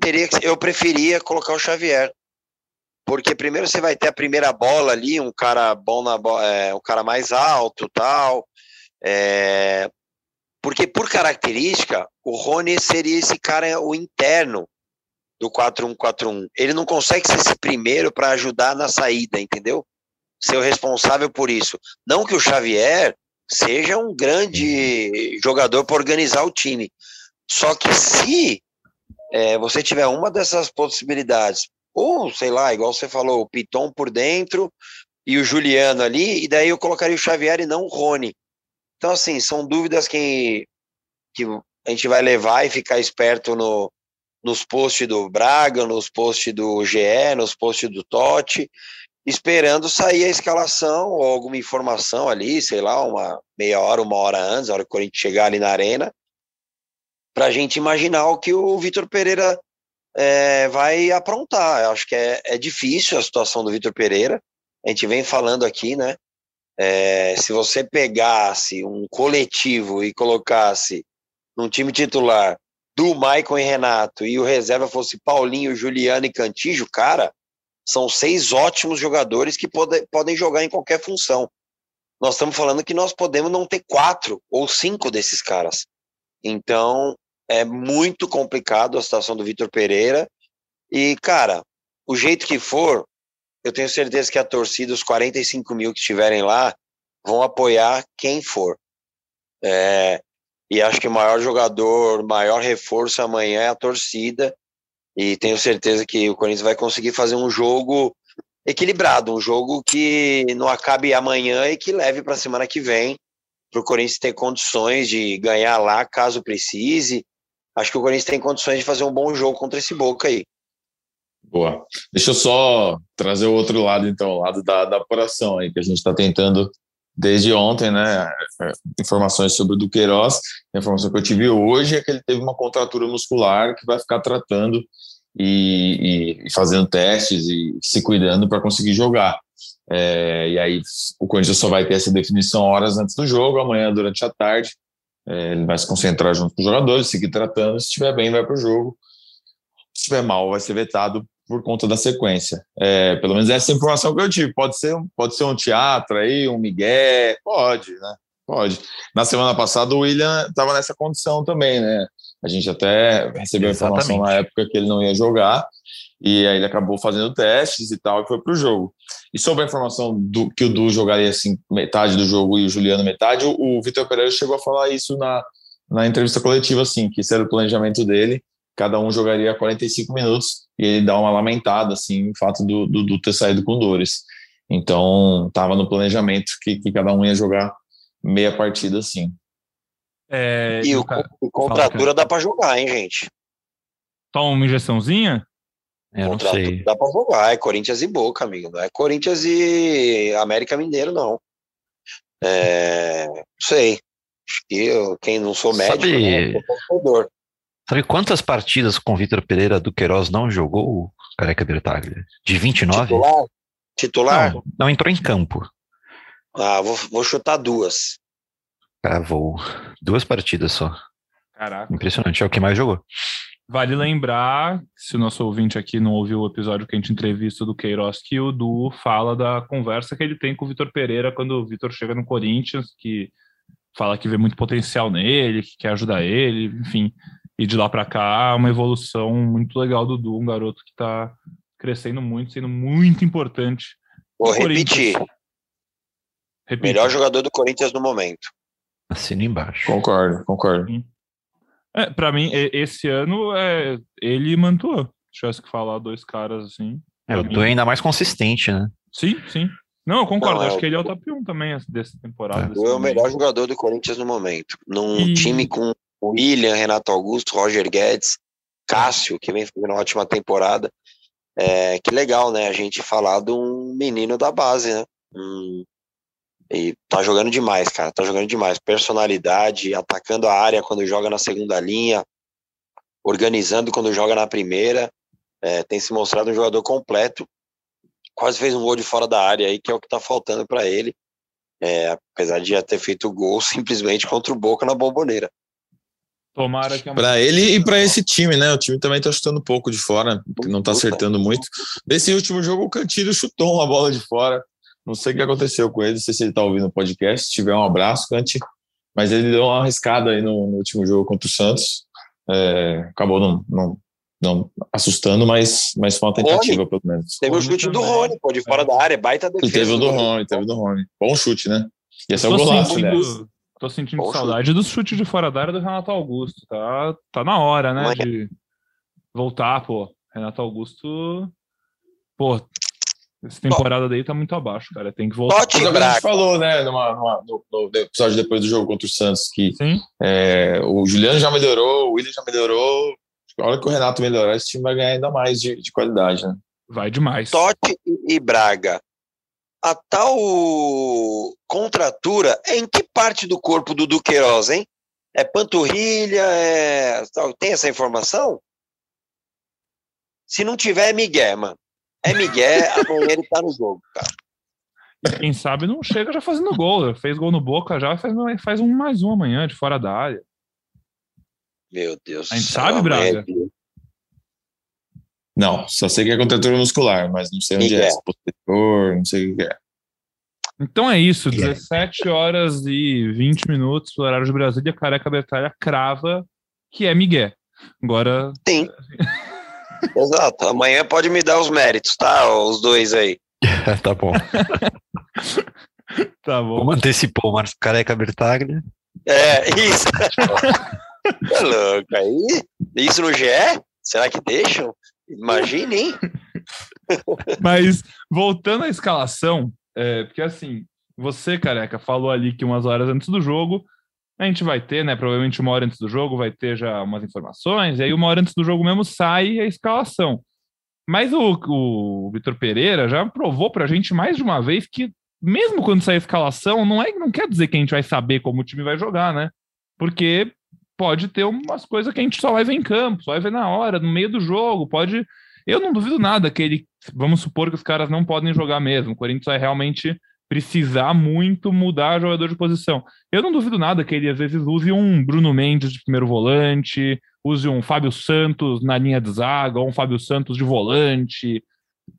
teria que, eu preferia colocar o Xavier, porque primeiro você vai ter a primeira bola ali, um cara bom na é, um cara mais alto, tal. É, porque, por característica, o Rony seria esse cara, o interno do 4-1-4-1. Ele não consegue ser esse primeiro para ajudar na saída, entendeu? Ser o responsável por isso. Não que o Xavier seja um grande jogador para organizar o time. Só que se é, você tiver uma dessas possibilidades, ou sei lá, igual você falou, o Piton por dentro e o Juliano ali, e daí eu colocaria o Xavier e não o Rony. Então, assim, são dúvidas que, que a gente vai levar e ficar esperto no, nos posts do Braga, nos posts do GE, nos posts do Totti, esperando sair a escalação ou alguma informação ali, sei lá, uma meia hora, uma hora antes, a hora que o Corinthians chegar ali na arena, para a gente imaginar o que o Vitor Pereira é, vai aprontar. Eu acho que é, é difícil a situação do Vitor Pereira. A gente vem falando aqui, né? É, se você pegasse um coletivo e colocasse num time titular do Maicon e Renato e o reserva fosse Paulinho, Juliano e Cantijo, cara, são seis ótimos jogadores que pode, podem jogar em qualquer função. Nós estamos falando que nós podemos não ter quatro ou cinco desses caras. Então, é muito complicado a situação do Vitor Pereira. E, cara, o jeito que for, eu tenho certeza que a torcida, os 45 mil que estiverem lá, vão apoiar quem for. É, e acho que o maior jogador, maior reforço amanhã é a torcida. E tenho certeza que o Corinthians vai conseguir fazer um jogo equilibrado, um jogo que não acabe amanhã e que leve para a semana que vem, para o Corinthians ter condições de ganhar lá caso precise. Acho que o Corinthians tem condições de fazer um bom jogo contra esse Boca aí. Boa. Deixa eu só trazer o outro lado, então, o lado da, da apuração aí, que a gente está tentando desde ontem, né? Informações sobre o Duqueiroz. A informação que eu tive hoje é que ele teve uma contratura muscular que vai ficar tratando e, e fazendo testes e se cuidando para conseguir jogar. É, e aí o Corinthians só vai ter essa definição horas antes do jogo, amanhã durante a tarde. É, ele vai se concentrar junto com os jogadores, seguir tratando. Se estiver bem, vai para o jogo. Se estiver mal, vai ser vetado por conta da sequência. É, pelo menos essa é informação que eu tive. Pode ser, pode ser um teatro aí, um migué, pode, né? Pode. Na semana passada o William estava nessa condição também, né? A gente até recebeu a informação na época que ele não ia jogar e aí ele acabou fazendo testes e tal e foi para o jogo. E sobre a informação do que o Du jogaria assim metade do jogo e o Juliano metade, o, o Vitor Pereira chegou a falar isso na, na entrevista coletiva, assim, que esse era o planejamento dele. Cada um jogaria 45 minutos e ele dá uma lamentada, assim, o fato do, do, do ter saído com dores. Então, estava no planejamento que, que cada um ia jogar meia partida, assim. É, e o, o contratura dá para jogar, hein, gente? Toma uma injeçãozinha? É, não sei. Dá pra jogar, é Corinthians e Boca, amigo. Não é Corinthians e América Mineiro, não. É, não sei. Acho que eu, quem não sou médico, sabe, né, sabe quantas partidas com Vitor Pereira do Queiroz não jogou o Careca Bertaglia? De 29? Titular? Titular? Não, não entrou em campo. Ah, vou, vou chutar duas. Cravou. Duas partidas só. Caraca. Impressionante, é o que mais jogou. Vale lembrar, se o nosso ouvinte aqui não ouviu o episódio que a gente entrevista do Queiroz, que o Du fala da conversa que ele tem com o Vitor Pereira quando o Vitor chega no Corinthians, que fala que vê muito potencial nele, que quer ajudar ele, enfim. E de lá para cá, uma evolução muito legal do Du, um garoto que está crescendo muito, sendo muito importante. Vou repetir. Melhor jogador do Corinthians no momento. Assina embaixo. Concordo, concordo. É, pra mim, esse ano é ele e Mantua. Se tivesse que falar dois caras assim. É, o Du é ainda mais consistente, né? Sim, sim. Não, eu concordo. Não, é acho que ele é o top 1 também dessa temporada. É. O é o melhor jogador do Corinthians no momento. Num e... time com William, Renato Augusto, Roger Guedes, Cássio, que vem fazendo uma ótima temporada. É, que legal, né? A gente falar de um menino da base, né? Um, e tá jogando demais, cara. Tá jogando demais. Personalidade, atacando a área quando joga na segunda linha, organizando quando joga na primeira. É, tem se mostrado um jogador completo. Quase fez um gol de fora da área aí, que é o que tá faltando para ele. É, apesar de já ter feito gol simplesmente contra o Boca na bomboneira. Tomara que Para ele e para esse time, né? O time também tá chutando um pouco de fora, não tá acertando muito. Nesse último jogo, o Cantilho chutou uma bola de fora. Não sei o que aconteceu com ele, não sei se ele está ouvindo o podcast. Se tiver um abraço, Cante. Mas ele deu uma arriscada aí no, no último jogo contra o Santos. É, acabou não, não, não assustando, mas, mas foi uma tentativa, Rony. pelo menos. Teve o chute do Rony, pô, de fora da área, baita defesa. E teve o do Rony, teve o do Rony. Bom chute, né? E esse é o golaço, né? Tô sentindo Bom saudade chute. dos chutes de fora da área do Renato Augusto. Tá, tá na hora, né? De voltar, pô. Renato Augusto. Pô, essa temporada daí tá muito abaixo, cara. Tem que voltar. Totti a gente falou, né, numa, numa, no, no, episódio depois do jogo contra o Santos, que é, o Juliano já melhorou, o William já melhorou. A hora que o Renato melhorar, esse time vai ganhar ainda mais de, de qualidade, né? Vai demais. Totti e Braga. A tal contratura é em que parte do corpo do Duqueiroz, hein? É panturrilha? É... Tem essa informação? Se não tiver, é Miguel, mano. É Miguel, amanhã ele tá no jogo, cara. E quem sabe não chega já fazendo gol. Fez gol no Boca já faz, faz um mais um amanhã, de fora da área. Meu Deus. A gente sabe, Braga? Não, só sei que é contratura muscular, mas não sei onde é. Se posterior, não sei o que é. Então é isso, 17 horas e 20 minutos, no horário de Brasília, Careca Bertalha crava que é Miguel. Agora. Sim. Exato. Amanhã pode me dar os méritos, tá? Os dois aí. tá bom. tá bom. Como antecipou o Marcos Careca Bertaglia. É, isso. tá louco aí? Isso no GE? Será que deixam? Imagine, hein? Mas, voltando à escalação, é, porque assim, você, careca, falou ali que umas horas antes do jogo a gente vai ter, né? Provavelmente uma hora antes do jogo vai ter já umas informações, e aí uma hora antes do jogo mesmo sai a escalação. Mas o, o Vitor Pereira já provou para a gente mais de uma vez que mesmo quando sair a escalação, não é não quer dizer que a gente vai saber como o time vai jogar, né? Porque pode ter umas coisas que a gente só vai ver em campo, só vai ver na hora, no meio do jogo, pode. Eu não duvido nada que ele. Vamos supor que os caras não podem jogar mesmo. O Corinthians vai realmente precisar muito mudar jogador de posição. Eu não duvido nada que ele às vezes use um Bruno Mendes de primeiro volante, use um Fábio Santos na linha de zaga, ou um Fábio Santos de volante.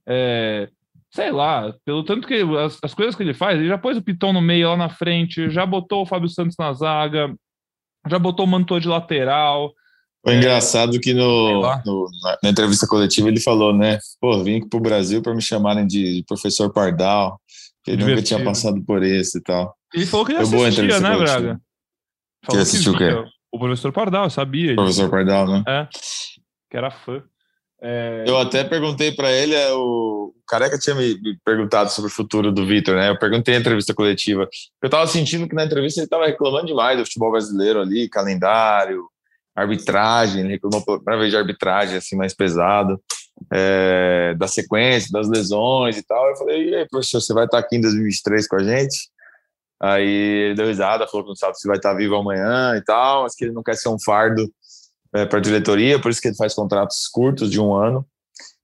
É, sei lá, pelo tanto que as, as, coisas que ele faz, ele já pôs o Pitão no meio lá na frente, já botou o Fábio Santos na zaga, já botou o Mantua de lateral. Foi engraçado que no, no na, na, entrevista coletiva ele falou, né? Pô, vim aqui pro Brasil para me chamarem de professor Pardal, que ele nunca tinha passado por esse e tal. Ele falou que ele Foi assistia, né, Braga? Falou que assistiu que o quê? O professor Pardal, eu sabia. Professor Pardal, né? É, que era fã. É... Eu até perguntei para ele, é, o... Careca tinha me perguntado sobre o futuro do Vitor, né? Eu perguntei na entrevista coletiva. Eu tava sentindo que na entrevista ele tava reclamando demais do futebol brasileiro ali, calendário, arbitragem, ele reclamou para vez de arbitragem assim mais pesado, é, da sequência, das lesões e tal. Eu falei, e aí, professor, você vai estar aqui em 2023 com a gente? Aí ele deu risada, falou que não sabe se vai estar vivo amanhã e tal, mas que ele não quer ser um fardo é, para a diretoria, por isso que ele faz contratos curtos de um ano.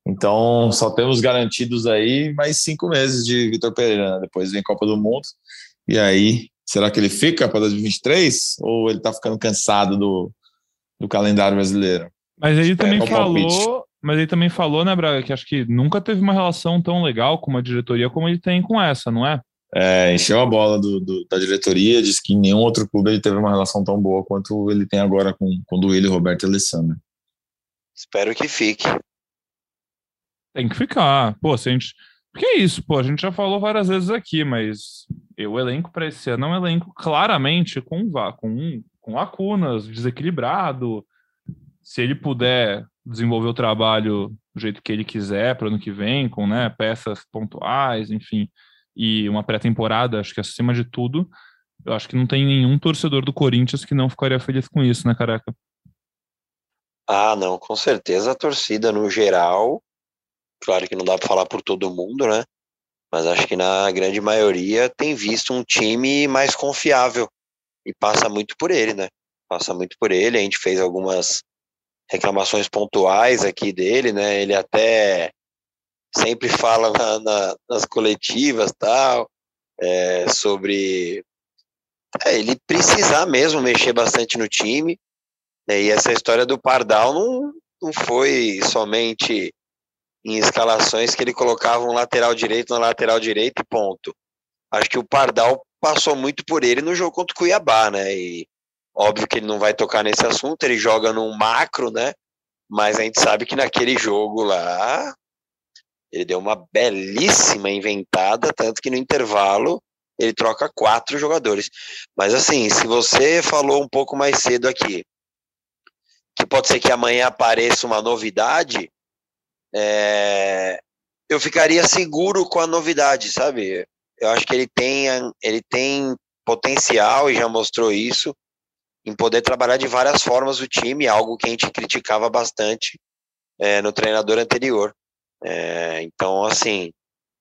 Então, só temos garantidos aí mais cinco meses de Vitor Pereira. Né? Depois vem Copa do Mundo. E aí, será que ele fica para 2023? Ou ele está ficando cansado do, do calendário brasileiro? Mas ele também é falou, mas ele também falou, né, Braga, que acho que nunca teve uma relação tão legal com uma diretoria como ele tem com essa, não é? é, encheu a bola do, do, da diretoria, disse que nenhum outro clube ele teve uma relação tão boa quanto ele tem agora com, com o Duílio, Roberto e Alessandro. Espero que fique. Tem que ficar. Pô, se a gente. Porque é isso, pô, a gente já falou várias vezes aqui, mas o elenco para esse ano é um elenco claramente com, com, com lacunas, desequilibrado. Se ele puder desenvolver o trabalho do jeito que ele quiser para o ano que vem, com né, peças pontuais, enfim, e uma pré-temporada, acho que acima de tudo, eu acho que não tem nenhum torcedor do Corinthians que não ficaria feliz com isso, né, careca? Ah, não, com certeza a torcida no geral, claro que não dá para falar por todo mundo, né? Mas acho que na grande maioria tem visto um time mais confiável e passa muito por ele, né? Passa muito por ele. A gente fez algumas reclamações pontuais aqui dele, né? Ele até sempre fala na, na, nas coletivas tal, é, sobre é, ele precisar mesmo mexer bastante no time. Né, e essa história do Pardal não, não foi somente em escalações que ele colocava um lateral direito na lateral direito ponto. Acho que o Pardal passou muito por ele no jogo contra o Cuiabá, né? E óbvio que ele não vai tocar nesse assunto, ele joga num macro, né? Mas a gente sabe que naquele jogo lá ele deu uma belíssima inventada, tanto que no intervalo ele troca quatro jogadores. Mas assim, se você falou um pouco mais cedo aqui, que pode ser que amanhã apareça uma novidade, é, eu ficaria seguro com a novidade, sabe? Eu acho que ele tem, ele tem potencial e já mostrou isso em poder trabalhar de várias formas o time, algo que a gente criticava bastante é, no treinador anterior. É, então, assim,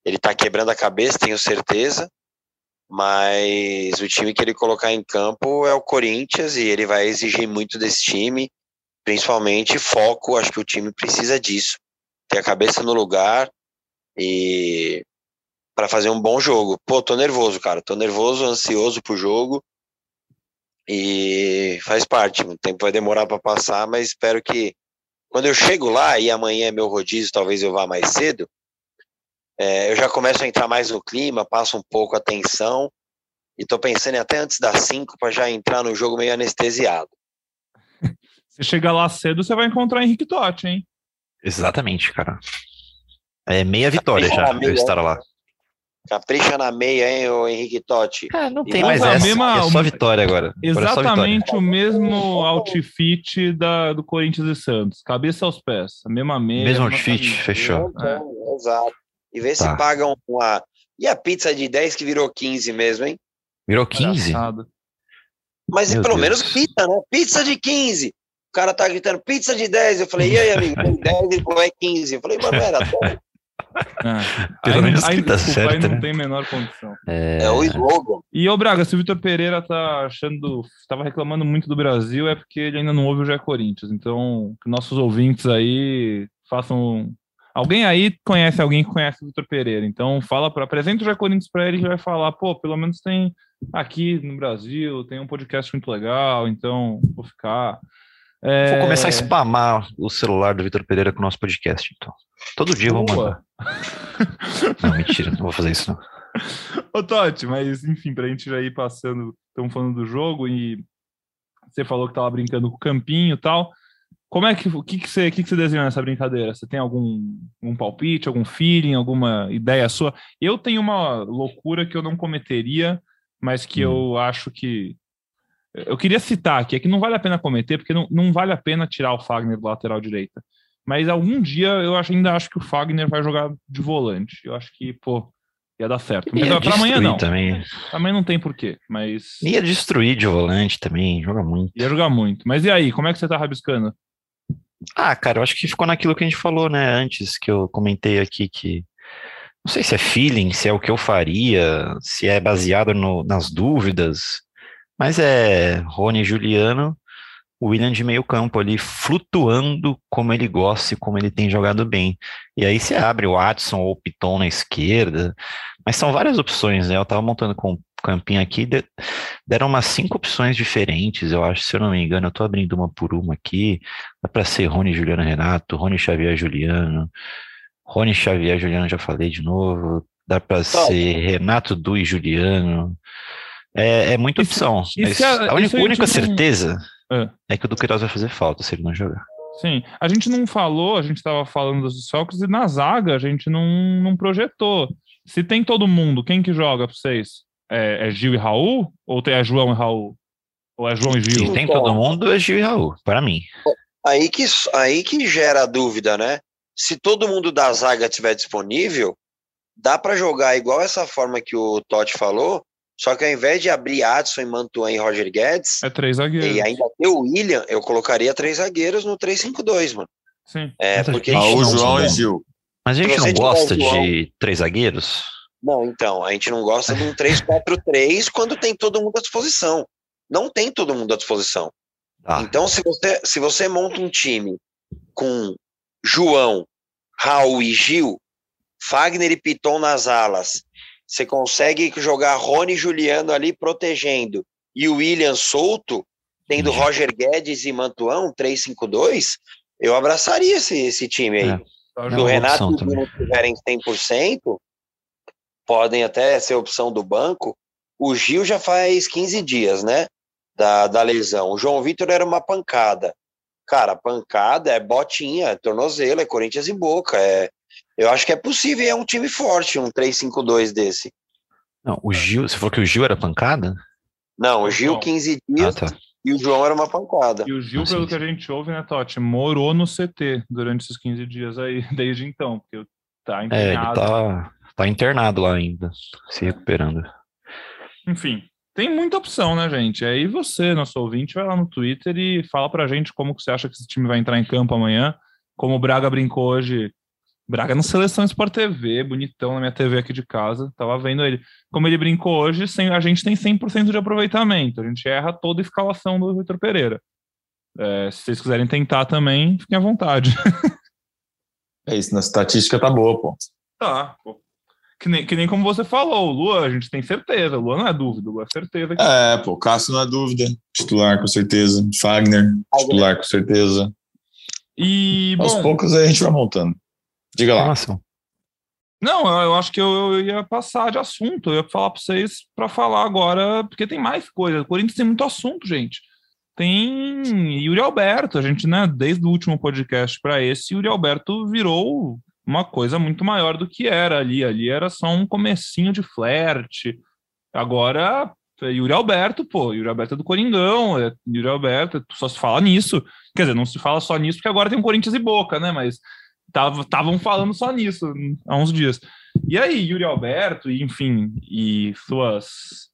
ele está quebrando a cabeça, tenho certeza, mas o time que ele colocar em campo é o Corinthians e ele vai exigir muito desse time, principalmente foco. Acho que o time precisa disso, ter a cabeça no lugar e para fazer um bom jogo. Pô, tô nervoso, cara, tô nervoso, ansioso pro jogo e faz parte. O tempo vai demorar para passar, mas espero que quando eu chego lá e amanhã é meu rodízio, talvez eu vá mais cedo, é, eu já começo a entrar mais no clima, passo um pouco a tensão e tô pensando até antes das 5 para já entrar no jogo meio anestesiado. Se chegar lá cedo, você vai encontrar Henrique Totti, hein? Exatamente, cara. É meia vitória já eu estar lá. Capricha na meia, hein, o Henrique Totti. É, não tem mais essa, mesma, é só vitória agora. Exatamente agora é o mesmo outfit da, do Corinthians e Santos. Cabeça aos pés, a mesma meia. Mesmo outfit, fechou. É. Exato. E vê tá. se pagam uma... E a pizza de 10 que virou 15 mesmo, hein? Virou 15? Mas Meu pelo Deus. menos pizza, né? Pizza de 15. O cara tá gritando pizza de 10. Eu falei, e aí, amigo? 10 e falou, é 15. Eu falei, mano, era 10. Ah, Pelo aí, menos aí, que tá desculpa, aí certo, não né? tem menor condição. É, É o slogan. E ô Braga, se o Vitor Pereira tá achando, estava reclamando muito do Brasil, é porque ele ainda não ouve o Gé Corinthians. Então, que nossos ouvintes aí façam. Alguém aí conhece alguém que conhece o Vitor Pereira. Então, fala para apresenta o Gé Corinthians para ele que vai falar, pô, pelo menos tem aqui no Brasil, tem um podcast muito legal, então vou ficar. É, Vou começar a spamar o celular do Vitor Pereira com o nosso podcast, então. Todo dia eu vou Boa. mandar. Não, mentira, não vou fazer isso não. Ô, Totti, mas enfim, pra gente já ir passando, estamos falando do jogo e você falou que tava brincando com o campinho e tal. Como é que o que, que você que, que você desenha nessa brincadeira? Você tem algum um palpite, algum feeling, alguma ideia sua? Eu tenho uma loucura que eu não cometeria, mas que eu acho que eu queria citar aqui, é que não vale a pena cometer, porque não, não vale a pena tirar o Fagner do lateral direita. Mas algum dia eu acho- ainda acho que o Fagner vai jogar de volante. Eu acho que, pô, ia dar certo. Mas Ia pra amanhã não. também. Também não tem porquê, mas Ia destruir de volante também, joga muito. ia jogar muito. Mas e aí, como é que você tá rabiscando? Ah, cara, eu acho que ficou naquilo que a gente falou, né, antes, que eu comentei aqui que. Não sei se é feeling, se é o que eu faria, se é baseado no- nas dúvidas, mas é Rony e Juliano, o William de meio campo ali, flutuando como ele gosta e como ele tem jogado bem. E aí você abre o Watson ou o Piton na esquerda, mas são várias opções, né? Eu tava montando com o campinho aqui, de- deram umas cinco opções diferentes, eu acho, se eu não me engano, eu tô abrindo uma por uma aqui. Dá para ser Rony Juliano Renato, Rony Xavier Juliano, Rony Xavier Juliano, já falei de novo. Dá para ser Renato Du e Juliano. É, é muita Isso- opção. isso mas é- a única, isso a única não- certeza É. é que o Duqueiroz vai fazer falta se ele não jogar. Sim, a gente não falou, a gente estava falando dos desfalques e na zaga a gente não, não projetou. Se tem todo mundo, quem que joga para vocês? É, é Gil e Raul? Ou tem é João e Raul? Ou é João e Se Gil? tem todo mundo, é Gil e Raul, para mim. Aí que, aí que gera a dúvida, né? Se todo mundo da zaga estiver disponível, dá para jogar igual essa forma que o Totti falou, só que ao invés de abrir Adson e Mantuan e Roger Guedes, É três zagueiros. e ainda ter o William, eu colocaria três zagueiros no 3-5-2, mano. Sim. É, Mas a porque gente Raul, não- João e Gil. Mas a gente não gosta de três zagueiros? Não, então, a gente não gosta de um 3-4-3 quando tem todo mundo à disposição. Não tem todo mundo à disposição. Ah, Então, se você, se você monta um time com João, Raul e Gil, Fagner e Piton nas alas, você consegue jogar Rony e Juliano ali protegendo e o William solto, tendo Entendi. Roger Guedes e Mantuão, 3-5-2, eu abraçaria esse, esse time aí. É. Se o Renato e o. Bruno tiverem 100%, podem até ser opção do banco. O Gil já faz 15 dias, né? Da, da lesão. O João Vitor era uma pancada. Cara, pancada é botinha, é tornozelo, é Corinthians e Boca. É, eu acho que é possível, é um time forte, um 3-5-2 desse. Não, o Gil, você falou que o Gil era pancada? Não, o Gil João. 15 Ah, dias tá. e o João era uma pancada. E o Gil, Ah, sim, pelo que sim. a gente ouve, né, Totti, morou no CT durante esses 15 dias aí, desde então, porque tá É, ele empenhado. tá, tá internado lá ainda, se recuperando. Enfim, tem muita opção, né, gente? Aí você, nosso ouvinte, vai lá no Twitter e fala pra gente como que você acha que esse time vai entrar em campo amanhã. Como o Braga brincou hoje. Braga no Seleção Sport TV, bonitão na minha TV aqui de casa. Tava vendo ele. Como ele brincou hoje, sem, a gente tem 100% de aproveitamento. A gente erra toda a escalação do Vitor Pereira. É, se vocês quiserem tentar também, fiquem à vontade. É isso, na estatística tá boa, pô. Tá, pô. Que nem, que nem como você falou, o Lua, a gente tem certeza. O Lua não é dúvida, o Lua é certeza. que- É, pô, Cássio não é dúvida. Titular com certeza. Fagner, titular com certeza. E, Aos bom, poucos aí a gente vai montando. Diga lá. Informação. Não, eu, eu acho que eu, eu ia passar de assunto. Eu ia falar para vocês para falar agora, porque tem mais coisa. O Corinthians tem muito assunto, gente. Tem Yuri Alberto, a gente, né, desde o último podcast para esse, Yuri Alberto virou uma coisa muito maior do que era ali. Ali era só um comecinho de flerte. Agora, é Yuri Alberto, pô, Yuri Alberto é do Coringão, é Yuri Alberto, só se fala nisso. Quer dizer, não se fala só nisso porque agora tem um Corinthians e Boca, né? Mas estavam falando só nisso há uns dias. E aí, Yuri Alberto, enfim, e suas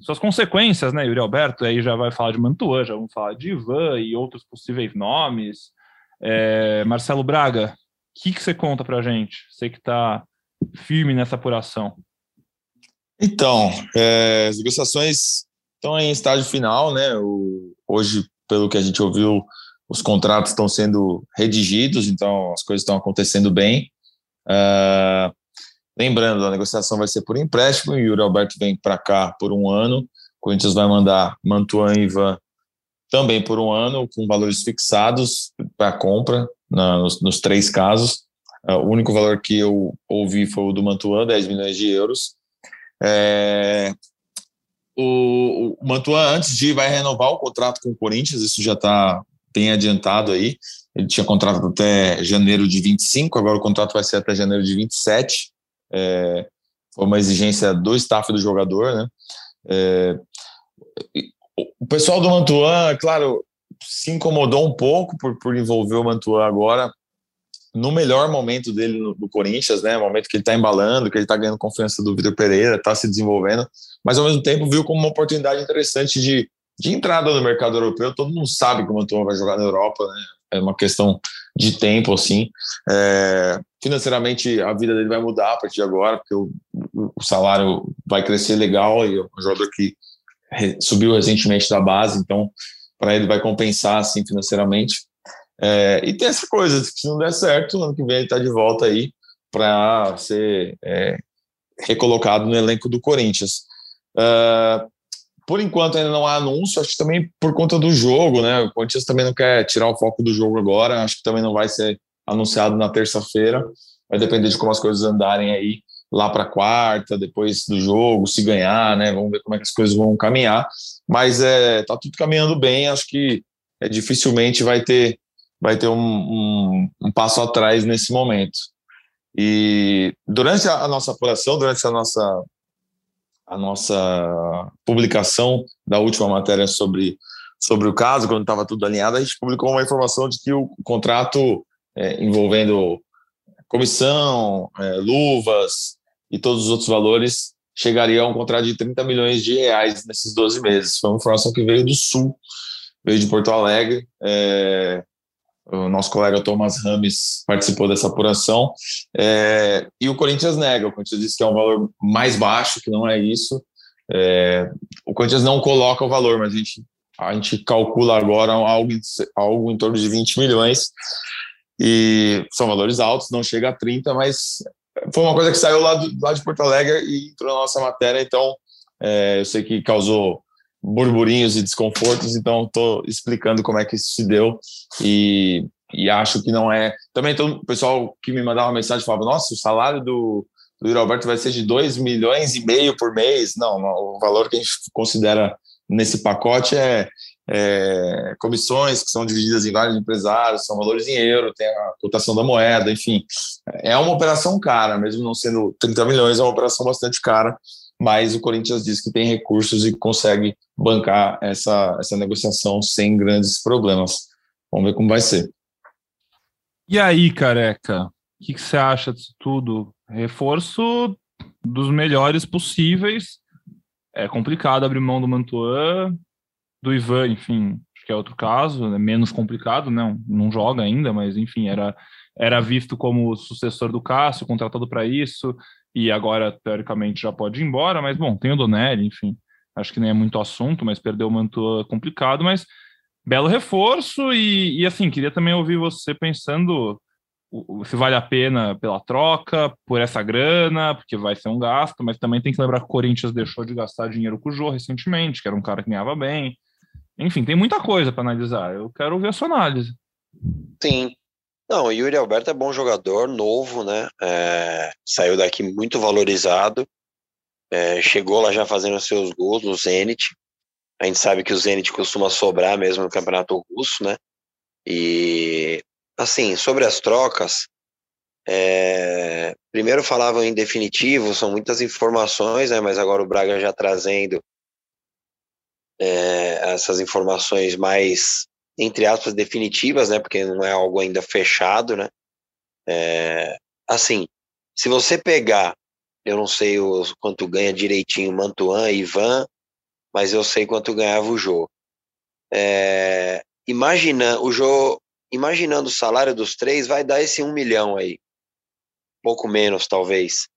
suas consequências, né, Yuri Alberto? Aí já vai falar de Mantuan, já vamos falar de Ivan e outros possíveis nomes. É, Marcelo Braga, que, que você conta pra gente? Você que tá firme nessa apuração. Então, é, as negociações estão em estágio final, né? O, hoje, pelo que a gente ouviu, os contratos estão sendo redigidos, então as coisas estão acontecendo bem. Uh, lembrando, a negociação vai ser por empréstimo, o Yuri Alberto vem para cá por um ano, o Corinthians vai mandar Mantuan e Ivan também por um ano, com valores fixados para compra, na, nos, nos, três casos. Uh, o único valor que eu ouvi foi o do Mantuan, 10 milhões de euros. É, o, o Mantuan, antes de ir, vai renovar o contrato com o Corinthians, isso já está bem adiantado aí. Ele tinha contrato até janeiro de 25, agora o contrato vai ser até janeiro de 27. É, foi uma exigência do staff do jogador, né? É, o pessoal do Mantuan, claro, se incomodou um pouco por, por envolver o Mantuan agora no melhor momento dele no, no Corinthians, né? Momento que ele está embalando, que ele está ganhando confiança do Vitor Pereira, está se desenvolvendo, mas ao mesmo tempo viu como uma oportunidade interessante de, de entrada no mercado europeu. Todo mundo sabe que o Mantuan vai jogar na Europa, né? É uma questão de tempo, assim. É, financeiramente, a vida dele vai mudar a partir de agora, porque o, o salário vai crescer legal e é um jogador que subiu recentemente da base, então para ele vai compensar assim financeiramente. É, e tem essa coisa, se não der certo, ano que vem ele está de volta aí para ser é, recolocado no elenco do Corinthians. Uh, por enquanto ainda não há anúncio, acho que também por conta do jogo, né? O Corinthians também não quer tirar o foco do jogo agora, acho que também não vai ser anunciado na terça-feira, vai depender de como as coisas andarem aí lá para quarta, depois do jogo, se ganhar, né? Vamos ver como é que as coisas vão caminhar. Mas é, tá tudo caminhando bem, acho que é, dificilmente vai ter, vai ter um, um, um passo atrás nesse momento. E durante a, a nossa apuração, durante a nossa a nossa publicação da última matéria sobre, sobre o caso, quando estava tudo alinhado, a gente publicou uma informação de que o contrato é, envolvendo comissão, é, luvas, e todos os outros valores chegariam a um contrato de 30 milhões de reais nesses 12 meses. Foi uma informação que veio do Sul, veio de Porto Alegre. É, o nosso colega Thomas Rames participou dessa apuração. É, e o Corinthians nega. O Corinthians disse que é um valor mais baixo, que não é isso. É, o Corinthians não coloca o valor, mas a gente, a gente calcula agora algo, algo em torno de 20 milhões. E são valores altos, não chega a 30, mas foi uma coisa que saiu lá, do, lá de Porto Alegre e entrou na nossa matéria, então é, eu sei que causou burburinhos e desconfortos, então estou explicando como é que isso se deu e, e acho que não é. Também todo o pessoal que me mandava mensagem falava: nossa, o salário do, do Yuri Alberto vai ser de 2 milhões e meio por mês. Não, o valor que a gente considera nesse pacote é é, comissões que são divididas em vários empresários, são valores em euro, tem a cotação da moeda, enfim. É uma operação cara, mesmo não sendo 30 milhões, é uma operação bastante cara, mas o Corinthians diz que tem recursos e consegue bancar essa, essa negociação sem grandes problemas. Vamos ver como vai ser. E aí, careca, o que, que você acha disso tudo? Reforço dos melhores possíveis. É complicado abrir mão do Mantuan, do Ivan, enfim, acho que é outro caso, é menos complicado, não, não joga ainda, mas enfim, era, era visto como sucessor do Cássio, contratado para isso, e agora, teoricamente, já pode ir embora, mas bom, tem o Donelli, enfim, acho que nem é muito assunto, mas perdeu o manto complicado, mas belo reforço, e, e assim, queria também ouvir você pensando se vale a pena pela troca, por essa grana, porque vai ser um gasto, mas também tem que lembrar que o Corinthians deixou de gastar dinheiro com o Jô recentemente, que era um cara que ganhava bem, enfim, tem muita coisa para analisar. Eu quero ver a sua análise. Sim. Não, o Yuri Alberto é bom jogador, novo, né? É, saiu daqui muito valorizado. É, chegou lá já fazendo seus gols no Zenit. A gente sabe que o Zenit costuma sobrar mesmo no campeonato russo, né? E, assim, sobre as trocas, é, primeiro falavam em definitivo, são muitas informações, né? Mas agora o Braga já trazendo é, essas informações mais, entre aspas, definitivas, né? Porque não é algo ainda fechado, né? É, assim, se você pegar, eu não sei o, quanto ganha direitinho Mantuan Ivan, mas eu sei quanto ganhava o Jô. É, imagina, o Jô, imaginando o salário dos três, vai dar esse um milhão aí. Pouco menos, talvez.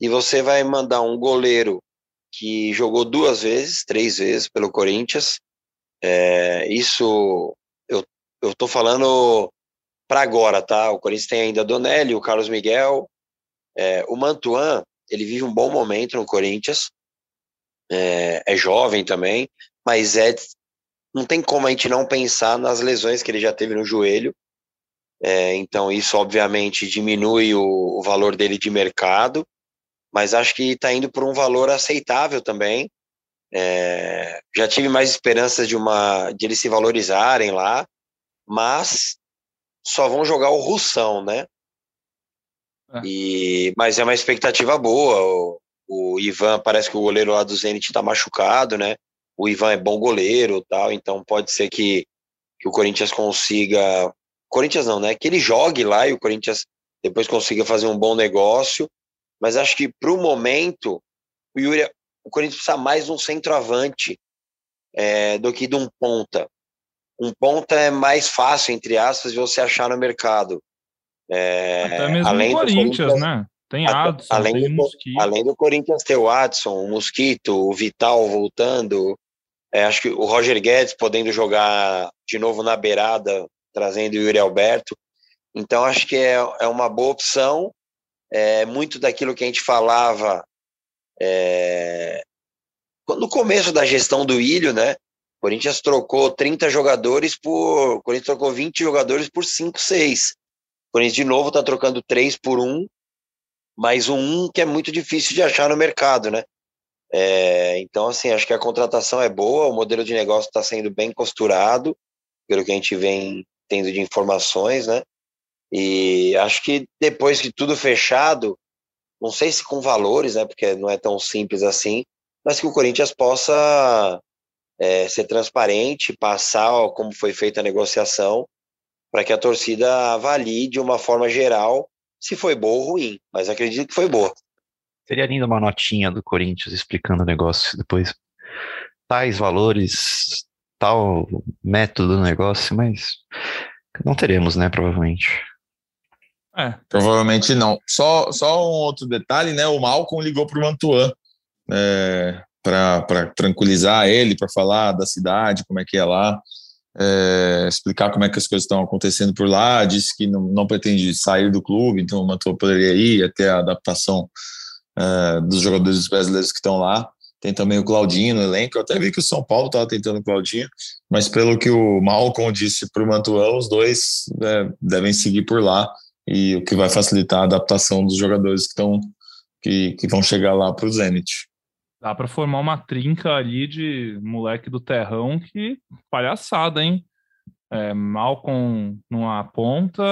E você vai mandar um goleiro que jogou duas vezes, três vezes pelo Corinthians. É, isso eu, tô falando para agora, tá? O Corinthians tem ainda Donelli, o Carlos Miguel, é, o Mantuan, ele vive um bom momento no Corinthians, é, é, jovem também, mas é não tem como a gente não pensar nas lesões que ele já teve no joelho. É, então isso obviamente diminui o, o, valor dele de mercado, mas acho que está indo por um valor aceitável também. É, já tive mais esperanças de uma de eles se valorizarem lá, mas só vão jogar o Russão, né? É. E, mas é uma expectativa boa. O, o, Ivan, parece que o goleiro lá do Zenit está machucado, né? O Ivan é bom goleiro tal, então pode ser que, que o Corinthians consiga. Corinthians não, né? Que ele jogue lá e o Corinthians depois consiga fazer um bom negócio. Mas acho que para o momento, o, Yuri, o Corinthians precisa mais de um centroavante é, do que de um ponta um ponta é mais fácil, entre aspas, de você achar no mercado. É, Até mesmo além do Corinthians, né? Tem Adson, além tem do. Além do Corinthians ter o Adson, o Mosquito, o Vital voltando. É, acho que o Roger Guedes podendo jogar de novo na beirada, trazendo o Yuri Alberto. Então, acho que é, é uma boa opção. É, muito daquilo que a gente falava é, no começo da gestão do Ilho, né? O Corinthians trocou 30 jogadores por. O Corinthians trocou 20 jogadores por 5, 6. O Corinthians de novo está trocando 3 por 1, mais um 1 que é muito difícil de achar no mercado, né? É, então, assim, acho que a contratação é boa, o modelo de negócio está sendo bem costurado, pelo que a gente vem tendo de informações, né? E acho que depois que tudo fechado, não sei se com valores, né? Porque não é tão simples assim, mas que o Corinthians possa é, ser transparente, passar como foi feita a negociação, para que a torcida avalie de uma forma geral se foi boa ou ruim, mas acredito que foi boa. Seria linda uma notinha do Corinthians explicando o negócio depois. Tais valores, tal método do negócio, mas não teremos, né, provavelmente. É. Provavelmente não. Só, só um outro detalhe, né? O Malcolm ligou para o Mantuan é, para tranquilizar ele, para falar da cidade, como é que é lá, é, explicar como é que as coisas estão acontecendo por lá. Disse que não, não pretende sair do clube, então o Mantua poderia ir até a adaptação é, dos jogadores brasileiros que estão lá. Tem também o Claudinho no elenco. Eu até vi que o São Paulo estava tentando o Claudinho, mas pelo que o Malcolm disse para o Mantuan, os dois é, devem seguir por lá e o que vai facilitar a adaptação dos jogadores que estão que, que vão chegar lá para o Zenit. Dá para formar uma trinca ali de moleque do terrão que palhaçada, hein? É, Malcom numa ponta,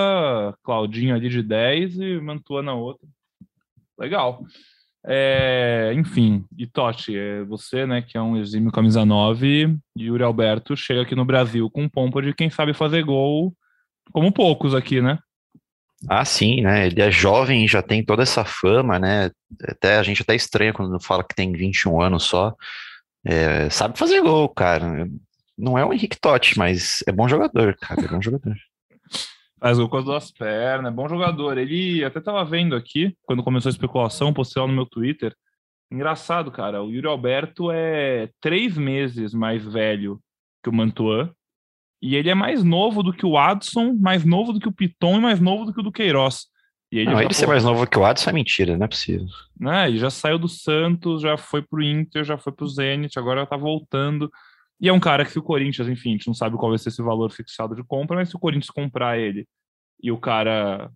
Claudinho ali de 10 e Mantua na outra. Legal. É, enfim, e Totti, é você, né, que é um exímio camisa 9, e Yuri Alberto chega aqui no Brasil com pompa de quem sabe fazer gol, como poucos aqui, né? Ah, sim, né? Ele é jovem e já tem toda essa fama, né? Até a gente até estranha quando fala que tem 21 anos só. É, sabe fazer gol, cara. Não é o Henrique Totti, mas é bom jogador, cara. É bom jogador. Faz gol com as duas pernas, é bom jogador. Ele até tava vendo aqui, quando começou a especulação, postei lá no meu Twitter. Engraçado, cara. O Yuri Alberto é três meses mais velho que o Mantuan e ele é mais novo do que o Adson, mais novo do que o Piton e mais novo do que o do Queiroz. E ele não, ele ser mais novo que o Adson é mentira, não é possível. Né? Ele já saiu do Santos, já foi pro Inter, já foi pro Zenit, agora tá voltando. E é um cara que se o Corinthians, enfim, a gente não sabe qual vai ser esse valor fixado de compra, mas se o Corinthians comprar ele e o cara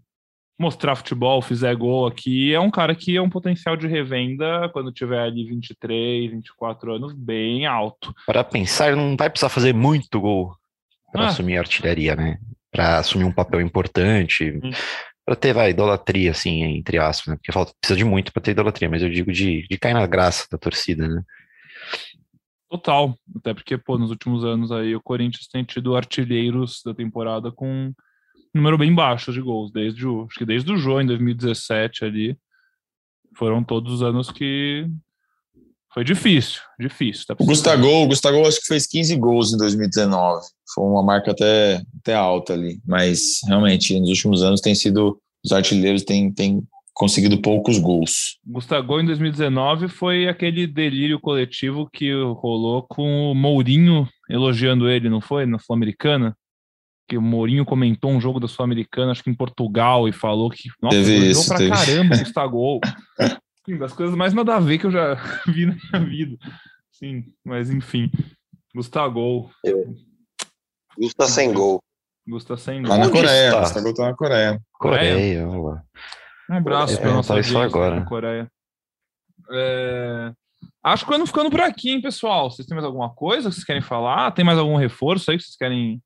mostrar futebol, fizer gol aqui, é um cara que é um potencial de revenda quando tiver ali 23, 24 anos bem alto. Para pensar, não vai precisar fazer muito gol para ah. assumir a artilharia, né? Para assumir um papel importante, hum. para ter, vai, idolatria, assim, entre aspas, né? Porque falta, precisa de muito para ter idolatria, mas eu digo de, de cair na graça da torcida, né? Total, até porque, pô, nos últimos anos aí o Corinthians tem tido artilheiros da temporada com um número bem baixo de gols, desde o, acho que desde o Jô em 2017 ali, foram todos os anos que Foi difícil, difícil. Tá o Gustavo, Gustavo acho que fez 15 gols em 2019. Foi uma marca até, até alta ali. Mas realmente, nos últimos anos tem sido. Os artilheiros têm, têm conseguido poucos gols. Gustavo em 2019 foi aquele delírio coletivo que rolou com o Mourinho elogiando ele, não foi? Na Sul-Americana? Que o Mourinho comentou um jogo da Sul-Americana, acho que em Portugal, e falou que, nossa, teve isso, pra teve. caramba o Gustavo. Sim, das coisas mais nada a ver que eu já vi na minha vida. Sim, mas enfim. Gustavo. Gusta sem gol. Gusta sem Tá gol. na Onde Coreia, está? Gustavo tá na Coreia. Coreia, lá. Um abraço para nossa audiência agora. na Coreia. É, Acho que eu ando ficando por aqui, hein, pessoal. Vocês têm mais alguma coisa que vocês querem falar? Tem mais algum reforço aí que vocês querem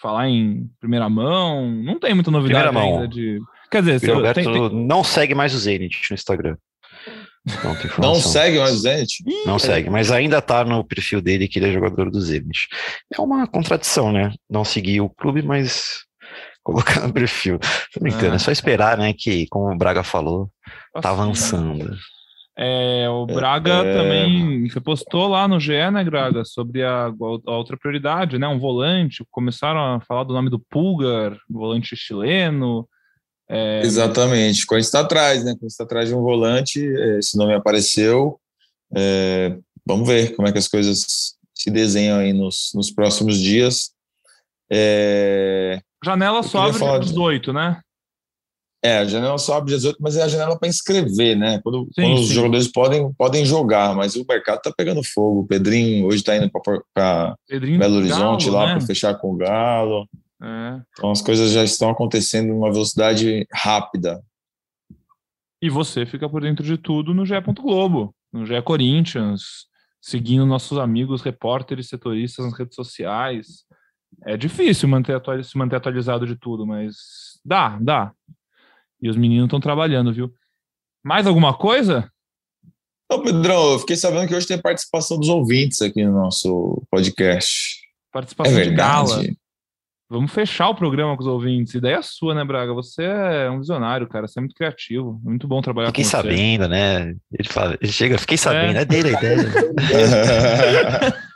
falar em primeira mão? Não tem muita novidade Primeira mão. ainda de. Quer dizer, O se- Roberto tem- tem- não segue mais o Zenit no Instagram. Não, tem Não segue mais o Zenit? Não segue, mas ainda tá no perfil dele que ele é jogador do Zenit. É uma contradição, né? Não seguir o clube, mas colocar no perfil. Tô brincando, Ah. é só esperar, né? Que, como o Braga falou, tá assim, avançando. É, o Braga É, também você postou lá no GE, né, Braga, sobre a, a outra prioridade, né? Um volante. Começaram a falar do nome do Pulgar, volante chileno. É, Exatamente. Gente está atrás, né? Gente está atrás de um volante, eh, esse nome apareceu. É, vamos ver como é que as coisas se desenham aí nos, nos próximos dias. É, janela só abre dia de- 18, né? é, a janela só abre 18, mas é a janela para inscrever, né? Quando, Sim, quando os jogadores podem, podem jogar, mas o mercado está pegando fogo. O Pedrinho hoje está indo para Belo Horizonte Galo, lá né? para fechar com o Galo. É. Então as coisas já estão acontecendo numa velocidade rápida. E você fica por dentro de tudo no GE. Globo, no GE Corinthians, seguindo nossos amigos repórteres, setoristas nas redes sociais. É difícil manter se manter atualizado de tudo, mas dá, dá. E os meninos estão trabalhando, viu? Mais alguma coisa? Ô, Pedrão, eu fiquei sabendo que hoje tem participação dos ouvintes aqui no nosso podcast. É Participação de gala. Vamos fechar o programa com os ouvintes. Ideia sua, né, Braga? Você é um visionário, cara. Você é muito criativo. Muito bom trabalhar Fiquei com você. sabendo, né? Ele fala, ele chega, fiquei sabendo, é, dele a ideia.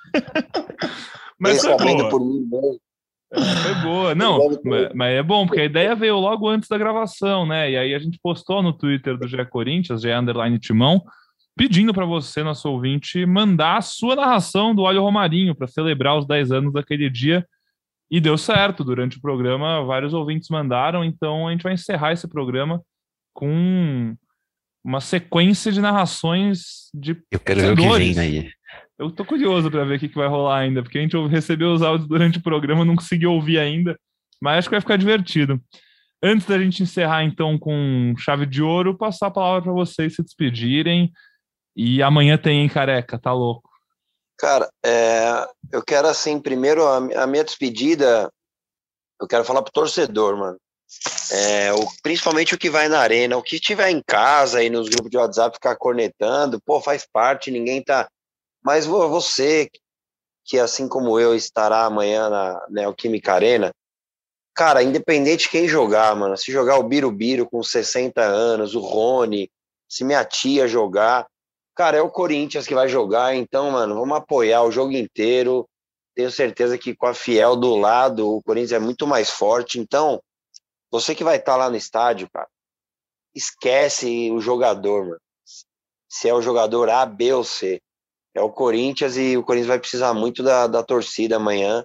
Mas Fiquei foi sabendo boa. por mim mesmo. Foi boa. Não, mas é bom, porque a ideia veio logo antes da gravação, né? E aí a gente postou no Twitter do GE Corinthians, GE Underline Timão, pedindo para você, nosso ouvinte, mandar a sua narração do Olho Romarinho para celebrar os 10 anos daquele dia. E deu certo. Durante o programa, vários ouvintes mandaram, então a gente vai encerrar esse programa com uma sequência de narrações de Eu quero ver o que vem aí. eu tô curioso para ver o que, que vai rolar ainda, porque a gente recebeu os áudios durante o programa, não conseguiu ouvir ainda, mas acho que vai ficar divertido. Antes da gente encerrar, então, com chave de ouro, passar a palavra para vocês se despedirem. E amanhã tem, hein, careca, tá louco. Cara, é, eu quero assim, primeiro a, a minha despedida, eu quero falar pro torcedor, mano. É, o, principalmente o que vai na arena, o que estiver em casa e nos grupos de WhatsApp ficar cornetando, pô, faz parte, ninguém tá. Mas vo- você, que assim como eu estará amanhã na Neoquímica Arena, cara, independente de quem jogar, mano, se jogar o Birubiru com 60 anos, o Rony, se minha tia jogar, Cara, é o Corinthians que vai jogar, então, mano, vamos apoiar o jogo inteiro. Tenho certeza que com a Fiel do lado, o Corinthians é muito mais forte. Então, você que vai estar lá no estádio, cara, esquece o jogador, mano. Se é o jogador A, B ou C. É o Corinthians e o Corinthians vai precisar muito da, da torcida amanhã.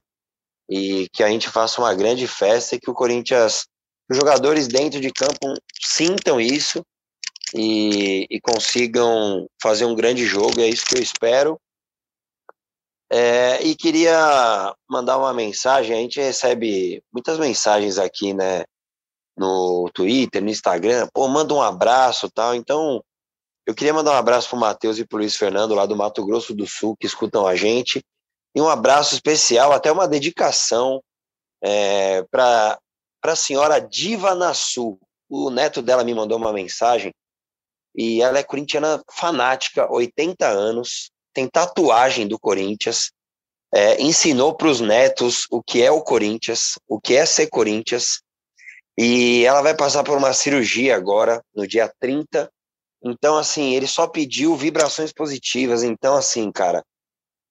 E que a gente faça uma grande festa e que o Corinthians, os jogadores dentro de campo sintam isso e, e consigam fazer um grande jogo, é isso que eu espero. É, e queria mandar uma mensagem, a gente recebe muitas mensagens aqui, né, no Twitter, no Instagram, pô, manda um abraço tal, então eu queria mandar um abraço pro Matheus e pro Luiz Fernando, lá do Mato Grosso do Sul, que escutam a gente, e um abraço especial, até uma dedicação é, para a senhora Diva Nassu, o neto dela me mandou uma mensagem, e ela é corintiana fanática, 80 anos, tem tatuagem do Corinthians, é, ensinou para os netos o que é o Corinthians, o que é ser Corinthians, e ela vai passar por uma cirurgia agora, no dia 30, Então, assim, ele só pediu vibrações positivas. Então, assim, cara,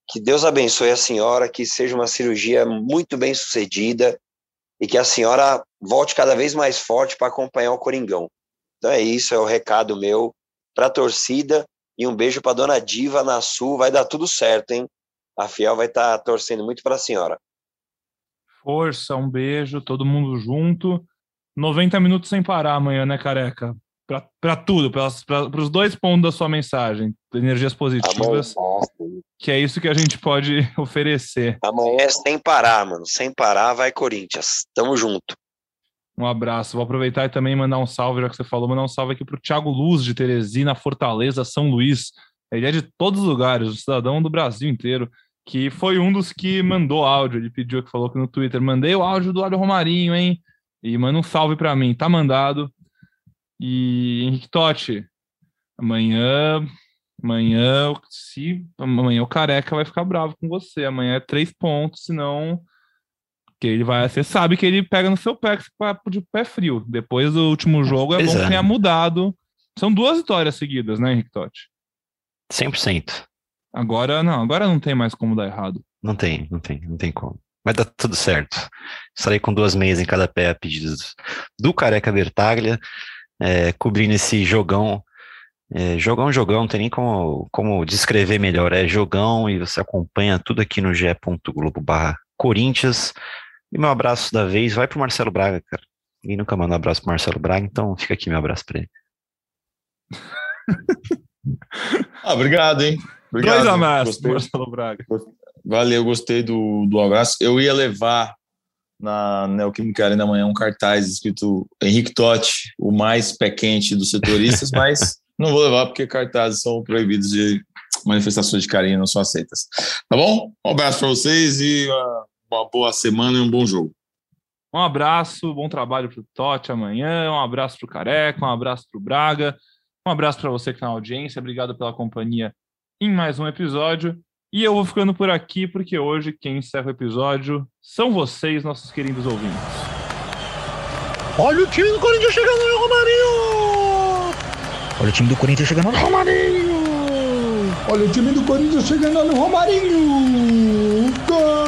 que Deus abençoe a senhora, que seja uma cirurgia muito bem sucedida e que a senhora volte cada vez mais forte para acompanhar o Coringão. Então é isso, é o recado meu para a torcida e um beijo para dona Diva na Sul, vai dar tudo certo, hein? A Fiel vai estar tá torcendo muito para a senhora. Força, um beijo, todo mundo junto. 90 minutos sem parar amanhã, né, careca? Para tudo, para os dois pontos da sua mensagem, energias positivas, Amanhã, que é isso que a gente pode oferecer. Amanhã é sem parar, mano, sem parar, vai Corinthians. Tamo junto. Um abraço. Vou aproveitar e também mandar um salve, já que você falou, mandar um salve aqui para o Thiago Luz de Teresina, Fortaleza, São Luís. Ele é de todos os lugares, o cidadão do Brasil inteiro, que foi um dos que mandou áudio. Ele pediu que falou aqui no Twitter: mandei o áudio do Alho Romarinho, hein? E manda um salve para mim. Tá mandado. E Henrique Totti, amanhã, amanhã, se amanhã o Careca vai ficar bravo com você. Amanhã é três pontos, senão que ele vai, você sabe que ele pega no seu pé de pé frio. Depois do último jogo é bom que tenha mudado. São duas vitórias seguidas, né, Henrique Totti? 100%. Agora não, agora não tem mais como dar errado. Não tem, não tem, não tem como. Vai dar tudo certo. Estarei com duas meias em cada pé a pedidos do Careca Bertaglia, é, cobrindo esse jogão. É, jogão, jogão, não tem nem como, como descrever melhor. É jogão e você acompanha tudo aqui no ge.globo barra Corinthians. E meu abraço da vez vai pro Marcelo Braga, cara. Ninguém nunca manda um abraço pro Marcelo Braga, então fica aqui meu abraço para ele. ah, obrigado, hein? Obrigado. Dois abraços, Marcelo Braga. Valeu, gostei do, do abraço. Eu ia levar na Neoquímica Arena amanhã um cartaz escrito Henrique Totti, o mais pé quente dos setoristas, mas não vou levar porque cartazes são proibidos de manifestações de carinho, não são aceitas. Tá bom? Um abraço para vocês e uh, uma boa semana e um bom jogo. Um abraço, bom trabalho para o Totti amanhã, um abraço para o Careca, um abraço para o Braga, um abraço para você que está na audiência, obrigado pela companhia em mais um episódio. E eu vou ficando por aqui porque hoje quem encerra o episódio são vocês, nossos queridos ouvintes. Olha o time do Corinthians chegando no Romarinho! Olha o time do Corinthians chegando no Romarinho! Olha o time do Corinthians chegando no Romarinho! Gol!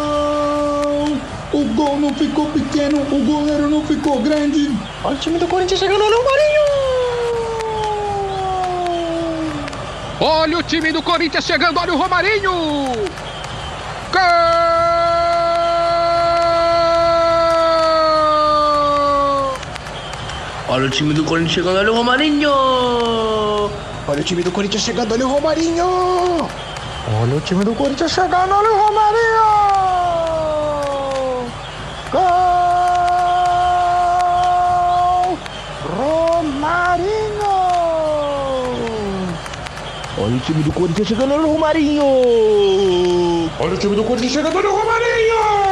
O gol não ficou pequeno, o goleiro não ficou grande. Olha o time do Corinthians chegando no Romarinho! Olha o time do Corinthians chegando, olha o Romarinho! Gol! Olha o time do Corinthians chegando, olha o Romarinho! Olha o time do Corinthians chegando, olha o Romarinho! Olha o time do Corinthians chegando, olha o Romarinho! Olha o time do Corinthians chegando no Romarinho! Olha o time do Corinthians chegando no Romarinho!